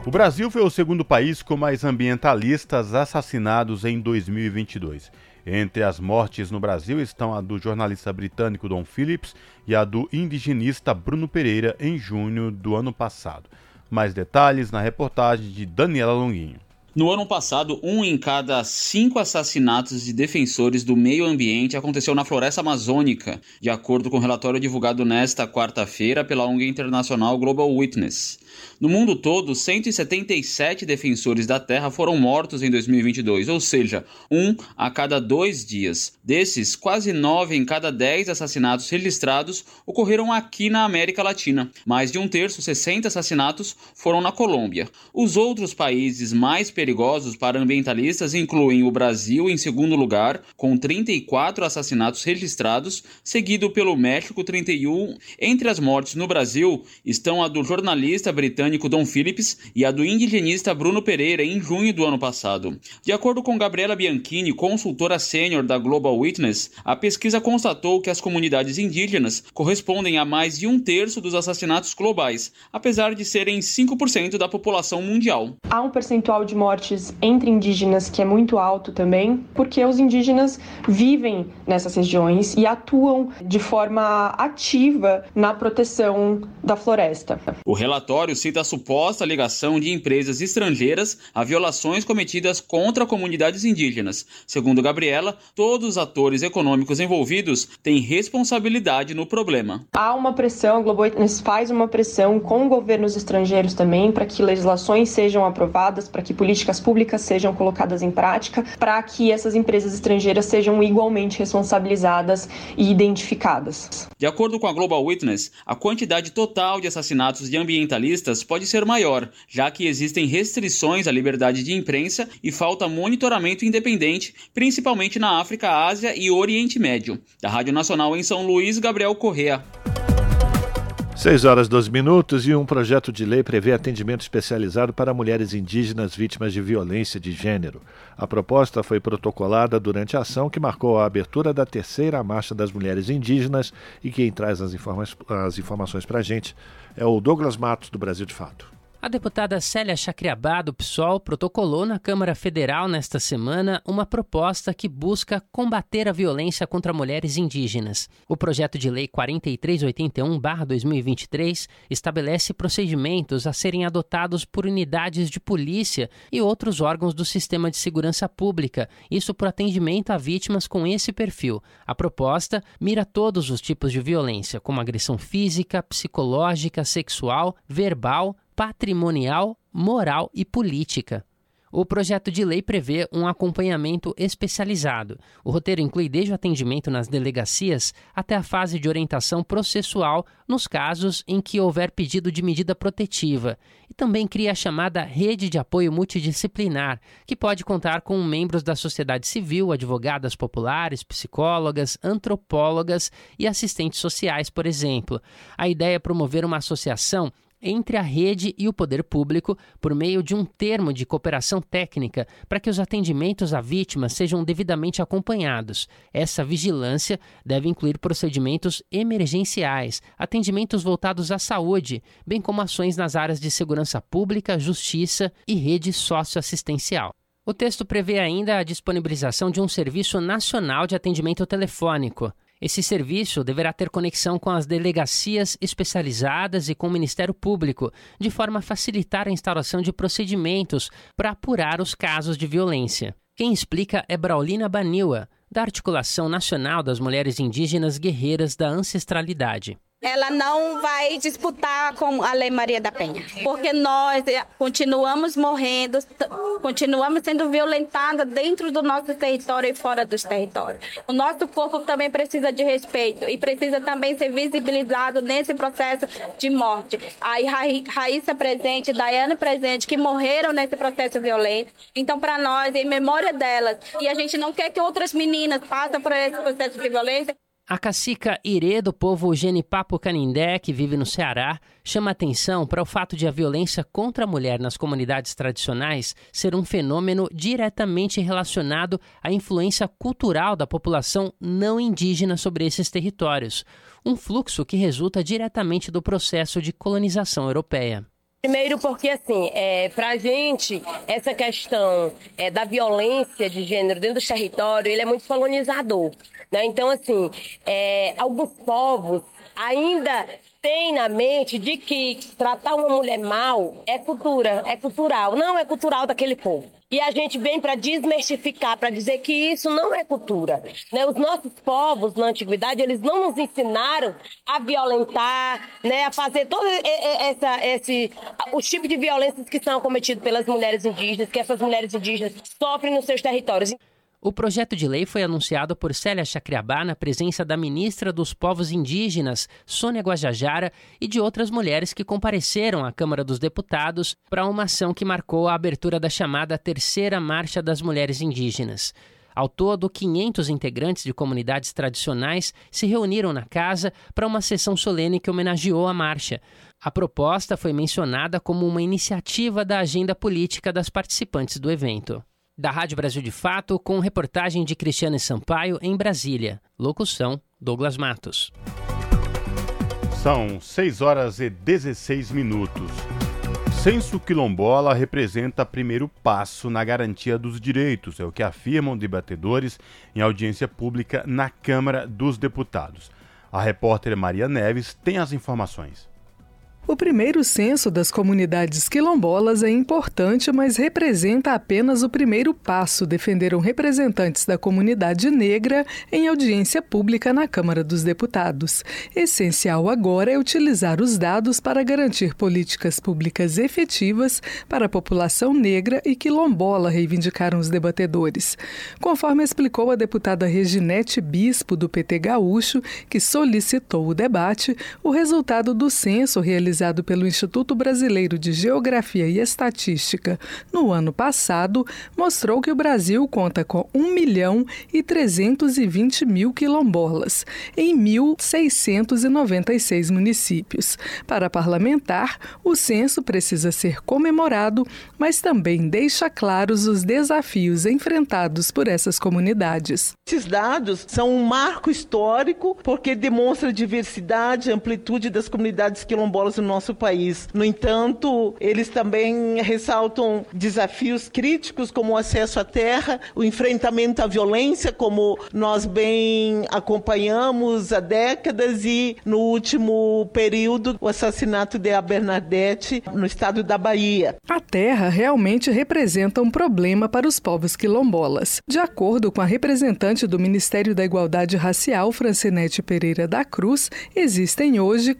O Brasil foi o segundo país com mais ambientalistas assassinados em 2022. Entre as mortes no Brasil estão a do jornalista britânico Don Phillips e a do indigenista Bruno Pereira em junho do ano passado. Mais detalhes na reportagem de Daniela Longuinho. No ano passado, um em cada cinco assassinatos de defensores do meio ambiente aconteceu na floresta amazônica, de acordo com o relatório divulgado nesta quarta-feira pela ONG internacional Global Witness. No mundo todo, 177 defensores da terra foram mortos em 2022, ou seja, um a cada dois dias. Desses, quase nove em cada dez assassinatos registrados ocorreram aqui na América Latina. Mais de um terço, 60 assassinatos, foram na Colômbia. Os outros países mais perigosos para ambientalistas incluem o Brasil em segundo lugar, com 34 assassinatos registrados, seguido pelo México, 31. Entre as mortes no Brasil estão a do jornalista britânico Don Phillips e a do indigenista Bruno Pereira em junho do ano passado. De acordo com Gabriela Bianchini, consultora sênior da Global Witness, a pesquisa constatou que as comunidades indígenas correspondem a mais de um terço dos assassinatos globais, apesar de serem 5% da população mundial. Há um percentual de mortes entre indígenas que é muito alto também, porque os indígenas vivem nessas regiões e atuam de forma ativa na proteção da floresta. O relatório cita da suposta ligação de empresas estrangeiras a violações cometidas contra comunidades indígenas. Segundo Gabriela, todos os atores econômicos envolvidos têm responsabilidade no problema. Há uma pressão, a Global Witness faz uma pressão com governos estrangeiros também para que legislações sejam aprovadas, para que políticas públicas sejam colocadas em prática, para que essas empresas estrangeiras sejam igualmente responsabilizadas e identificadas. De acordo com a Global Witness, a quantidade total de assassinatos de ambientalistas pode ser maior, já que existem restrições à liberdade de imprensa e falta monitoramento independente, principalmente na África, Ásia e Oriente Médio. Da Rádio Nacional em São Luís, Gabriel Correa. 6 horas 12 minutos e um projeto de lei prevê atendimento especializado para mulheres indígenas vítimas de violência de gênero. A proposta foi protocolada durante a ação que marcou a abertura da terceira Marcha das Mulheres Indígenas e quem traz as, informa as informações para a gente é o Douglas Matos, do Brasil de Fato. A deputada Célia Chacriabá, do PSOL, protocolou na Câmara Federal nesta semana uma proposta que busca combater a violência contra mulheres indígenas. O projeto de lei 4381-2023 estabelece procedimentos a serem adotados por unidades de polícia e outros órgãos do sistema de segurança pública, isso por atendimento a vítimas com esse perfil. A proposta mira todos os tipos de violência, como agressão física, psicológica, sexual, verbal, patrimonial, moral e política. O projeto de lei prevê um acompanhamento especializado. O roteiro inclui desde o atendimento nas delegacias até a fase de orientação processual nos casos em que houver pedido de medida protetiva. E também cria a chamada Rede de Apoio Multidisciplinar, que pode contar com membros da sociedade civil, advogadas populares, psicólogas, antropólogas e assistentes sociais, por exemplo. A ideia é promover uma associação entre a rede e o poder público por meio de um termo de cooperação técnica para que os atendimentos à vítima sejam devidamente acompanhados. Essa vigilância deve incluir procedimentos emergenciais, atendimentos voltados à saúde, bem como ações nas áreas de segurança pública, justiça e rede socioassistencial. O texto prevê ainda a disponibilização de um serviço nacional de atendimento telefônico. Esse serviço deverá ter conexão com as delegacias especializadas e com o Ministério Público, de forma a facilitar a instauração de procedimentos para apurar os casos de violência. Quem explica é Braulina Baniwa, da Articulação Nacional das Mulheres Indígenas Guerreiras da Ancestralidade ela não vai disputar com a Lei Maria da Penha, porque nós eh, continuamos morrendo, continuamos sendo violentadas dentro do nosso território e fora dos territórios. O nosso corpo também precisa de respeito e precisa também ser visibilizado nesse processo de morte. Aí Raíssa presente, Daiane presente, que morreram nesse processo violento. Então, para nós, em memória delas, e a gente não quer que outras meninas passem por esse processo de violência, a cacica Irê do povo Genipapo Canindé, que vive no Ceará, chama atenção para o fato de a violência contra a mulher nas comunidades tradicionais ser um fenômeno diretamente relacionado à influência cultural da população não indígena sobre esses territórios, um fluxo que resulta diretamente do processo de colonização europeia. Primeiro porque, assim, é, para a gente, essa questão é, da violência de gênero dentro do território, ele é muito colonizador. Né? Então, assim, é, alguns povos ainda têm na mente de que tratar uma mulher mal é cultura, é cultural. Não é cultural daquele povo. E a gente vem para desmistificar, para dizer que isso não é cultura. Né? Os nossos povos, na antiguidade, eles não nos ensinaram a violentar, né? a fazer todo essa, esse, os tipos de violências que são cometidos pelas mulheres indígenas, que essas mulheres indígenas sofrem nos seus territórios. O projeto de lei foi anunciado por Célia Chacriabá na presença da ministra dos Povos Indígenas, Sônia Guajajara, e de outras mulheres que compareceram à Câmara dos Deputados para uma ação que marcou a abertura da chamada Terceira Marcha das Mulheres Indígenas. Ao todo, 500 integrantes de comunidades tradicionais se reuniram na casa para uma sessão solene que homenageou a marcha. A proposta foi mencionada como uma iniciativa da agenda política das participantes do evento da Rádio Brasil de Fato, com reportagem de Cristiane Sampaio em Brasília. Locução: Douglas Matos. São 6 horas e 16 minutos. Censo quilombola representa primeiro passo na garantia dos direitos, é o que afirmam debatedores em audiência pública na Câmara dos Deputados. A repórter Maria Neves tem as informações. O primeiro censo das comunidades quilombolas é importante, mas representa apenas o primeiro passo, defenderam representantes da comunidade negra em audiência pública na Câmara dos Deputados. Essencial agora é utilizar os dados para garantir políticas públicas efetivas para a população negra e quilombola, reivindicaram os debatedores. Conforme explicou a deputada Reginete Bispo, do PT Gaúcho, que solicitou o debate, o resultado do censo realizado realizado pelo Instituto Brasileiro de Geografia e Estatística no ano passado mostrou que o Brasil conta com 1 milhão e 320 mil quilombolas em 1.696 municípios. Para parlamentar, o censo precisa ser comemorado, mas também deixa claros os desafios enfrentados por essas comunidades. Esses dados são um marco histórico porque demonstra a diversidade e amplitude das comunidades quilombolas no nosso país. No entanto, eles também ressaltam desafios críticos como o acesso à terra, o enfrentamento à violência, como nós bem acompanhamos há décadas e no último período o assassinato de a Bernadette no estado da Bahia. A terra realmente representa um problema para os povos quilombolas. De acordo com a representante do Ministério da Igualdade Racial, Francinete Pereira da Cruz, existem hoje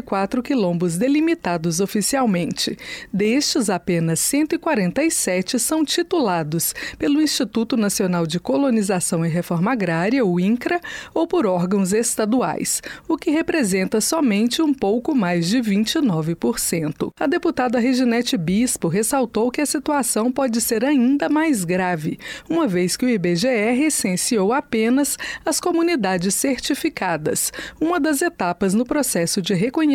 494 quilombos delimitados oficialmente. Destes, apenas 147 são titulados pelo Instituto Nacional de Colonização e Reforma Agrária, o INCRA, ou por órgãos estaduais, o que representa somente um pouco mais de 29%. A deputada Reginete Bispo ressaltou que a situação pode ser ainda mais grave, uma vez que o IBGE recenseou apenas as comunidades certificadas, uma das etapas no processo de reconhecimento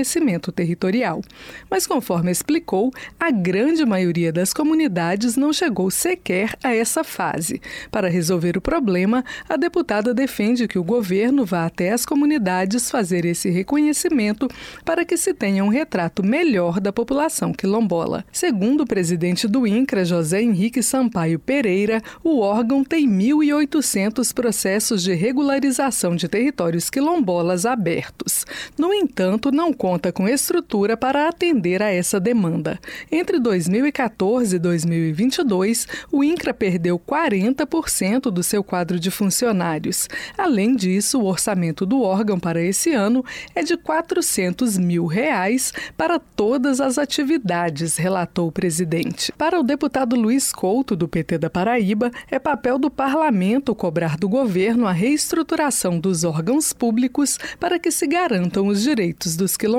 territorial. Mas, conforme explicou, a grande maioria das comunidades não chegou sequer a essa fase. Para resolver o problema, a deputada defende que o governo vá até as comunidades fazer esse reconhecimento para que se tenha um retrato melhor da população quilombola. Segundo o presidente do INCRA, José Henrique Sampaio Pereira, o órgão tem 1.800 processos de regularização de territórios quilombolas abertos. No entanto, não conta com estrutura para atender a essa demanda. Entre 2014 e 2022, o INCRA perdeu 40% do seu quadro de funcionários. Além disso, o orçamento do órgão para esse ano é de 400 mil reais para todas as atividades, relatou o presidente. Para o deputado Luiz Couto, do PT da Paraíba, é papel do parlamento cobrar do governo a reestruturação dos órgãos públicos para que se garantam os direitos dos quilombolas.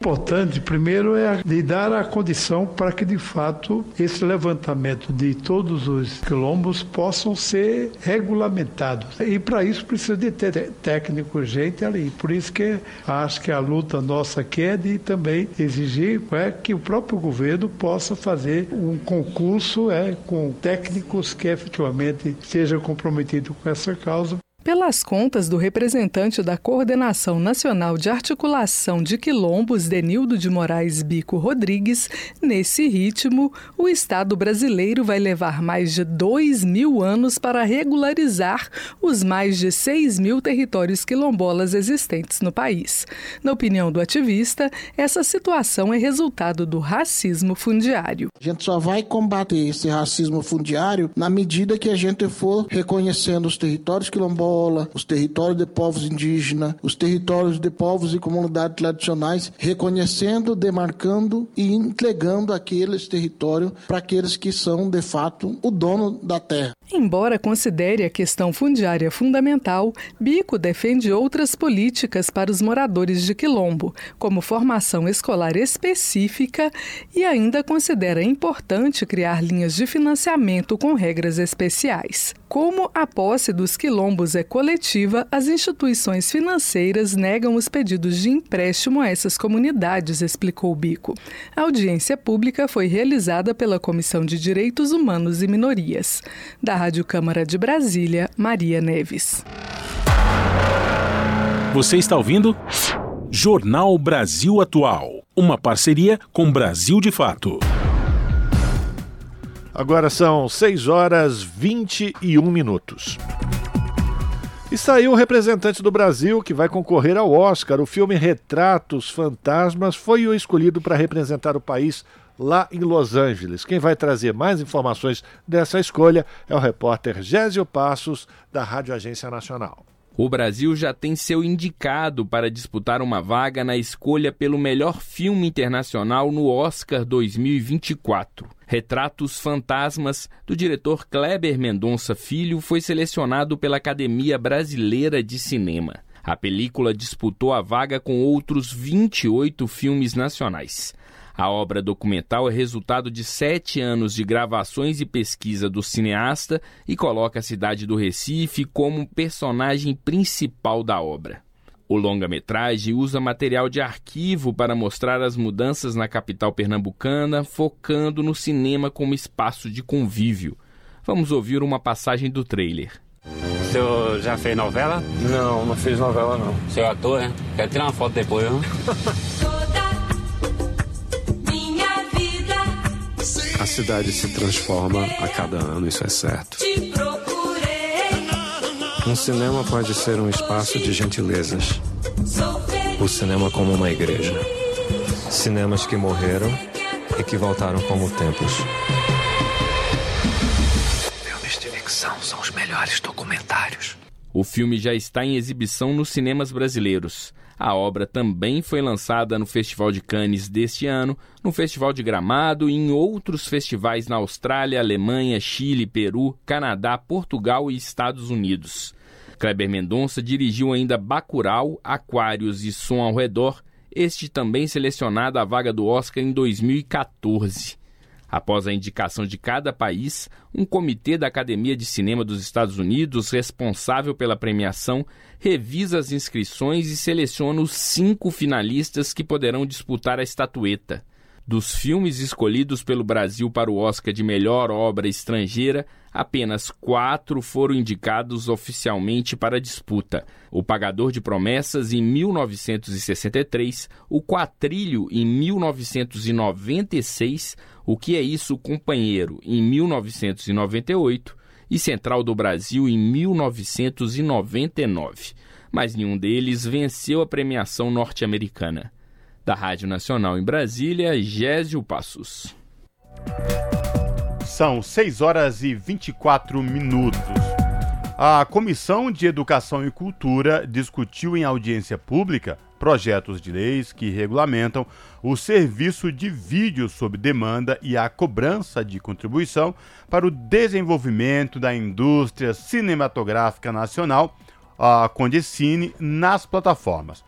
Importante, primeiro, é de dar a condição para que, de fato, esse levantamento de todos os quilombos possam ser regulamentados. E para isso precisa de ter técnico, gente ali. Por isso que acho que a luta nossa aqui é de também exigir é, que o próprio governo possa fazer um concurso é, com técnicos que efetivamente sejam comprometidos com essa causa pelas contas do representante da Coordenação Nacional de Articulação de Quilombos, Denildo de Moraes Bico Rodrigues, nesse ritmo, o Estado brasileiro vai levar mais de dois mil anos para regularizar os mais de seis mil territórios quilombolas existentes no país. Na opinião do ativista, essa situação é resultado do racismo fundiário. A gente só vai combater esse racismo fundiário na medida que a gente for reconhecendo os territórios quilombolas os territórios de povos indígenas, os territórios de povos e comunidades tradicionais, reconhecendo, demarcando e entregando aqueles territórios para aqueles que são, de fato, o dono da terra. Embora considere a questão fundiária fundamental, Bico defende outras políticas para os moradores de Quilombo, como formação escolar específica e ainda considera importante criar linhas de financiamento com regras especiais. Como a posse dos quilombos é coletiva, as instituições financeiras negam os pedidos de empréstimo a essas comunidades, explicou Bico. A audiência pública foi realizada pela Comissão de Direitos Humanos e Minorias. Da Rádio Câmara de Brasília, Maria Neves. Você está ouvindo? Jornal Brasil Atual, uma parceria com Brasil de Fato. Agora são 6 horas 21 minutos. E saiu o representante do Brasil que vai concorrer ao Oscar. O filme Retratos Fantasmas foi o escolhido para representar o país lá em Los Angeles. Quem vai trazer mais informações dessa escolha é o repórter Gésio Passos, da Rádio Agência Nacional. O Brasil já tem seu indicado para disputar uma vaga na escolha pelo melhor filme internacional no Oscar 2024. Retratos Fantasmas, do diretor Kleber Mendonça Filho, foi selecionado pela Academia Brasileira de Cinema. A película disputou a vaga com outros 28 filmes nacionais. A obra documental é resultado de sete anos de gravações e pesquisa do cineasta e coloca a cidade do Recife como personagem principal da obra. O longa-metragem usa material de arquivo para mostrar as mudanças na capital pernambucana, focando no cinema como espaço de convívio. Vamos ouvir uma passagem do trailer. O senhor já fez novela? Não, não fiz novela não. O senhor é ator, né? Quero tirar uma foto depois, viu? <laughs> A cidade se transforma a cada ano, isso é certo. Um cinema pode ser um espaço de gentilezas. O cinema como uma igreja. Cinemas que morreram e que voltaram como templos. Filmes de ficção são os melhores documentários. O filme já está em exibição nos cinemas brasileiros. A obra também foi lançada no Festival de Cannes deste ano, no Festival de Gramado e em outros festivais na Austrália, Alemanha, Chile, Peru, Canadá, Portugal e Estados Unidos. Kleber Mendonça dirigiu ainda Bacurau, Aquários e Som ao Redor, este também selecionado à vaga do Oscar em 2014. Após a indicação de cada país, um comitê da Academia de Cinema dos Estados Unidos, responsável pela premiação, revisa as inscrições e seleciona os cinco finalistas que poderão disputar a estatueta. Dos filmes escolhidos pelo Brasil para o Oscar de melhor obra estrangeira, apenas quatro foram indicados oficialmente para disputa: O Pagador de Promessas em 1963, O Quatrilho em 1996, O Que É Isso, Companheiro em 1998 e Central do Brasil em 1999. Mas nenhum deles venceu a premiação norte-americana. Da Rádio Nacional em Brasília, Gésio Passos. São 6 horas e 24 minutos. A Comissão de Educação e Cultura discutiu em audiência pública projetos de leis que regulamentam o serviço de vídeo sob demanda e a cobrança de contribuição para o desenvolvimento da indústria cinematográfica nacional, a Condecine, nas plataformas.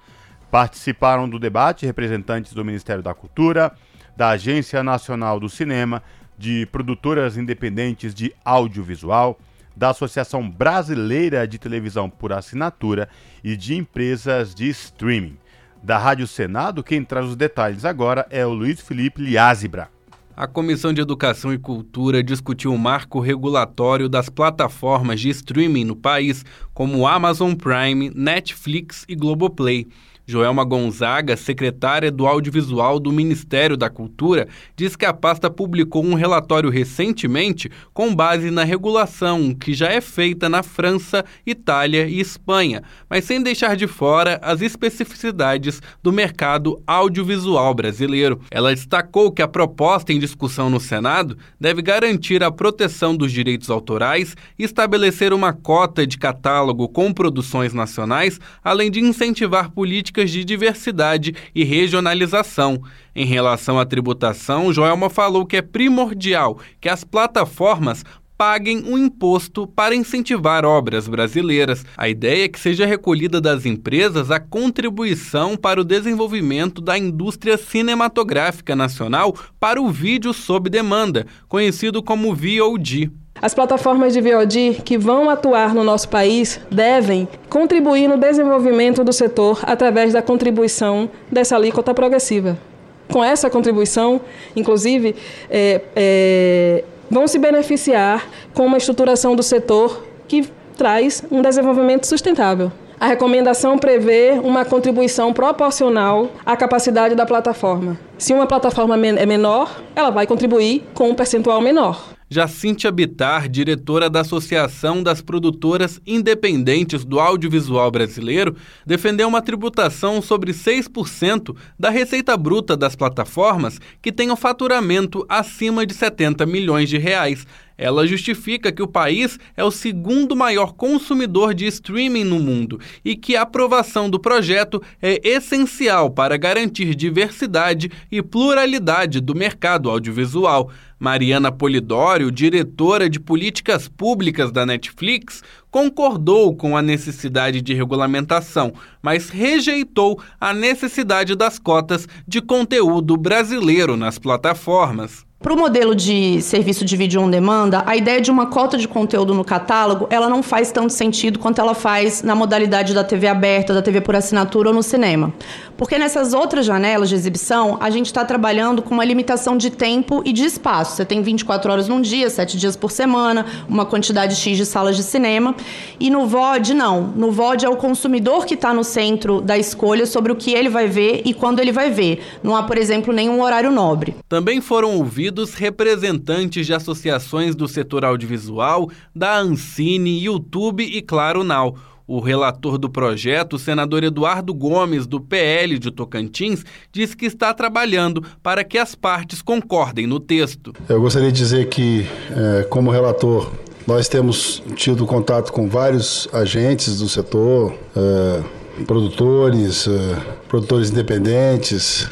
Participaram do debate representantes do Ministério da Cultura, da Agência Nacional do Cinema, de produtoras independentes de audiovisual, da Associação Brasileira de Televisão por Assinatura e de empresas de streaming. Da Rádio Senado, quem traz os detalhes agora é o Luiz Felipe Liázebra. A Comissão de Educação e Cultura discutiu o marco regulatório das plataformas de streaming no país, como Amazon Prime, Netflix e Globoplay. Joelma Gonzaga, secretária do Audiovisual do Ministério da Cultura, diz que a pasta publicou um relatório recentemente com base na regulação que já é feita na França, Itália e Espanha, mas sem deixar de fora as especificidades do mercado audiovisual brasileiro. Ela destacou que a proposta em discussão no Senado deve garantir a proteção dos direitos autorais e estabelecer uma cota de catálogo com produções nacionais, além de incentivar políticas políticas de diversidade e regionalização. Em relação à tributação, Joelma falou que é primordial que as plataformas paguem um imposto para incentivar obras brasileiras. A ideia é que seja recolhida das empresas a contribuição para o desenvolvimento da indústria cinematográfica nacional para o vídeo sob demanda, conhecido como VOD. As plataformas de VOD que vão atuar no nosso país devem contribuir no desenvolvimento do setor através da contribuição dessa alíquota progressiva. Com essa contribuição, inclusive, é, é, vão se beneficiar com uma estruturação do setor que traz um desenvolvimento sustentável. A recomendação prevê uma contribuição proporcional à capacidade da plataforma. Se uma plataforma é menor, ela vai contribuir com um percentual menor. Jacíntia Bitar, diretora da Associação das Produtoras Independentes do Audiovisual Brasileiro, defendeu uma tributação sobre 6% da receita bruta das plataformas que tenham faturamento acima de 70 milhões de reais. Ela justifica que o país é o segundo maior consumidor de streaming no mundo e que a aprovação do projeto é essencial para garantir diversidade e pluralidade do mercado audiovisual. Mariana Polidório, diretora de políticas públicas da Netflix, concordou com a necessidade de regulamentação, mas rejeitou a necessidade das cotas de conteúdo brasileiro nas plataformas. Para o modelo de serviço de vídeo on demanda, a ideia de uma cota de conteúdo no catálogo, ela não faz tanto sentido quanto ela faz na modalidade da TV aberta, da TV por assinatura ou no cinema. Porque nessas outras janelas de exibição, a gente está trabalhando com uma limitação de tempo e de espaço. Você tem 24 horas num dia, 7 dias por semana, uma quantidade X de salas de cinema. E no VOD, não. No VOD é o consumidor que está no centro da escolha sobre o que ele vai ver e quando ele vai ver. Não há, por exemplo, nenhum horário nobre. Também foram ouvidos ouvidos representantes de associações do setor audiovisual, da Ancine, YouTube e Claro Now. O relator do projeto, o senador Eduardo Gomes, do PL de Tocantins, disse que está trabalhando para que as partes concordem no texto. Eu gostaria de dizer que, é, como relator, nós temos tido contato com vários agentes do setor, é, produtores, é, produtores independentes,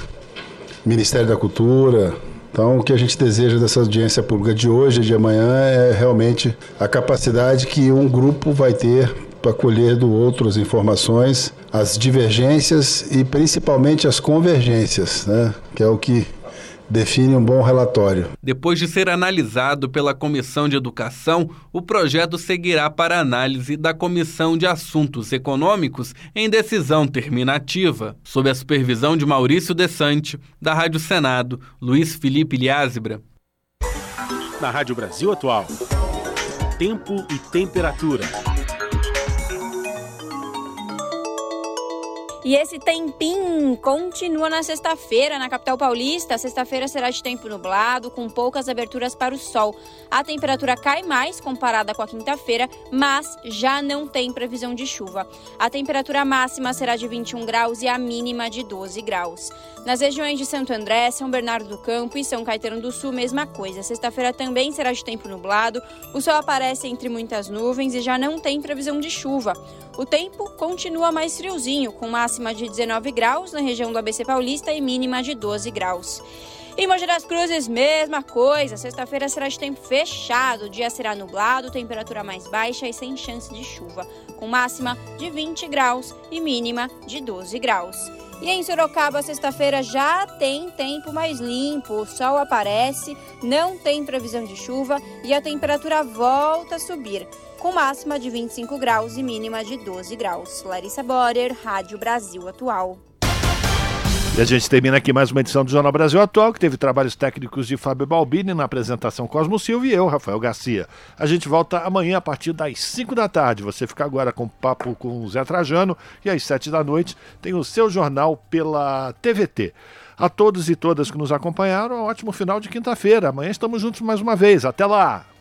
Ministério da Cultura, então, o que a gente deseja dessa audiência pública de hoje e de amanhã é realmente a capacidade que um grupo vai ter para colher do outro as informações, as divergências e principalmente as convergências, né? que é o que define um bom relatório. Depois de ser analisado pela Comissão de Educação, o projeto seguirá para análise da Comissão de Assuntos Econômicos em decisão terminativa, sob a supervisão de Maurício Desante, da Rádio Senado, Luiz Felipe Liázebra. Na Rádio Brasil Atual, tempo e temperatura. E esse tempinho continua na sexta-feira, na capital paulista. Sexta-feira será de tempo nublado, com poucas aberturas para o sol. A temperatura cai mais comparada com a quinta-feira, mas já não tem previsão de chuva. A temperatura máxima será de 21 graus e a mínima de 12 graus. Nas regiões de Santo André, São Bernardo do Campo e São Caetano do Sul, mesma coisa. Sexta-feira também será de tempo nublado, o sol aparece entre muitas nuvens e já não tem previsão de chuva. O tempo continua mais friozinho, com máxima de 19 graus na região do ABC Paulista e mínima de 12 graus. Em Mogi das Cruzes, mesma coisa. Sexta-feira será de tempo fechado, o dia será nublado, temperatura mais baixa e sem chance de chuva, com máxima de 20 graus e mínima de 12 graus. E em Sorocaba, sexta-feira já tem tempo mais limpo, o sol aparece, não tem previsão de chuva e a temperatura volta a subir com máxima de 25 graus e mínima de 12 graus. Larissa Borer, Rádio Brasil Atual. E a gente termina aqui mais uma edição do Jornal Brasil Atual, que teve trabalhos técnicos de Fábio Balbini na apresentação Cosmo Silva e eu, Rafael Garcia. A gente volta amanhã a partir das 5 da tarde. Você fica agora com papo com o Zé Trajano e às 7 da noite tem o seu jornal pela TVT. A todos e todas que nos acompanharam, um ótimo final de quinta-feira. Amanhã estamos juntos mais uma vez. Até lá!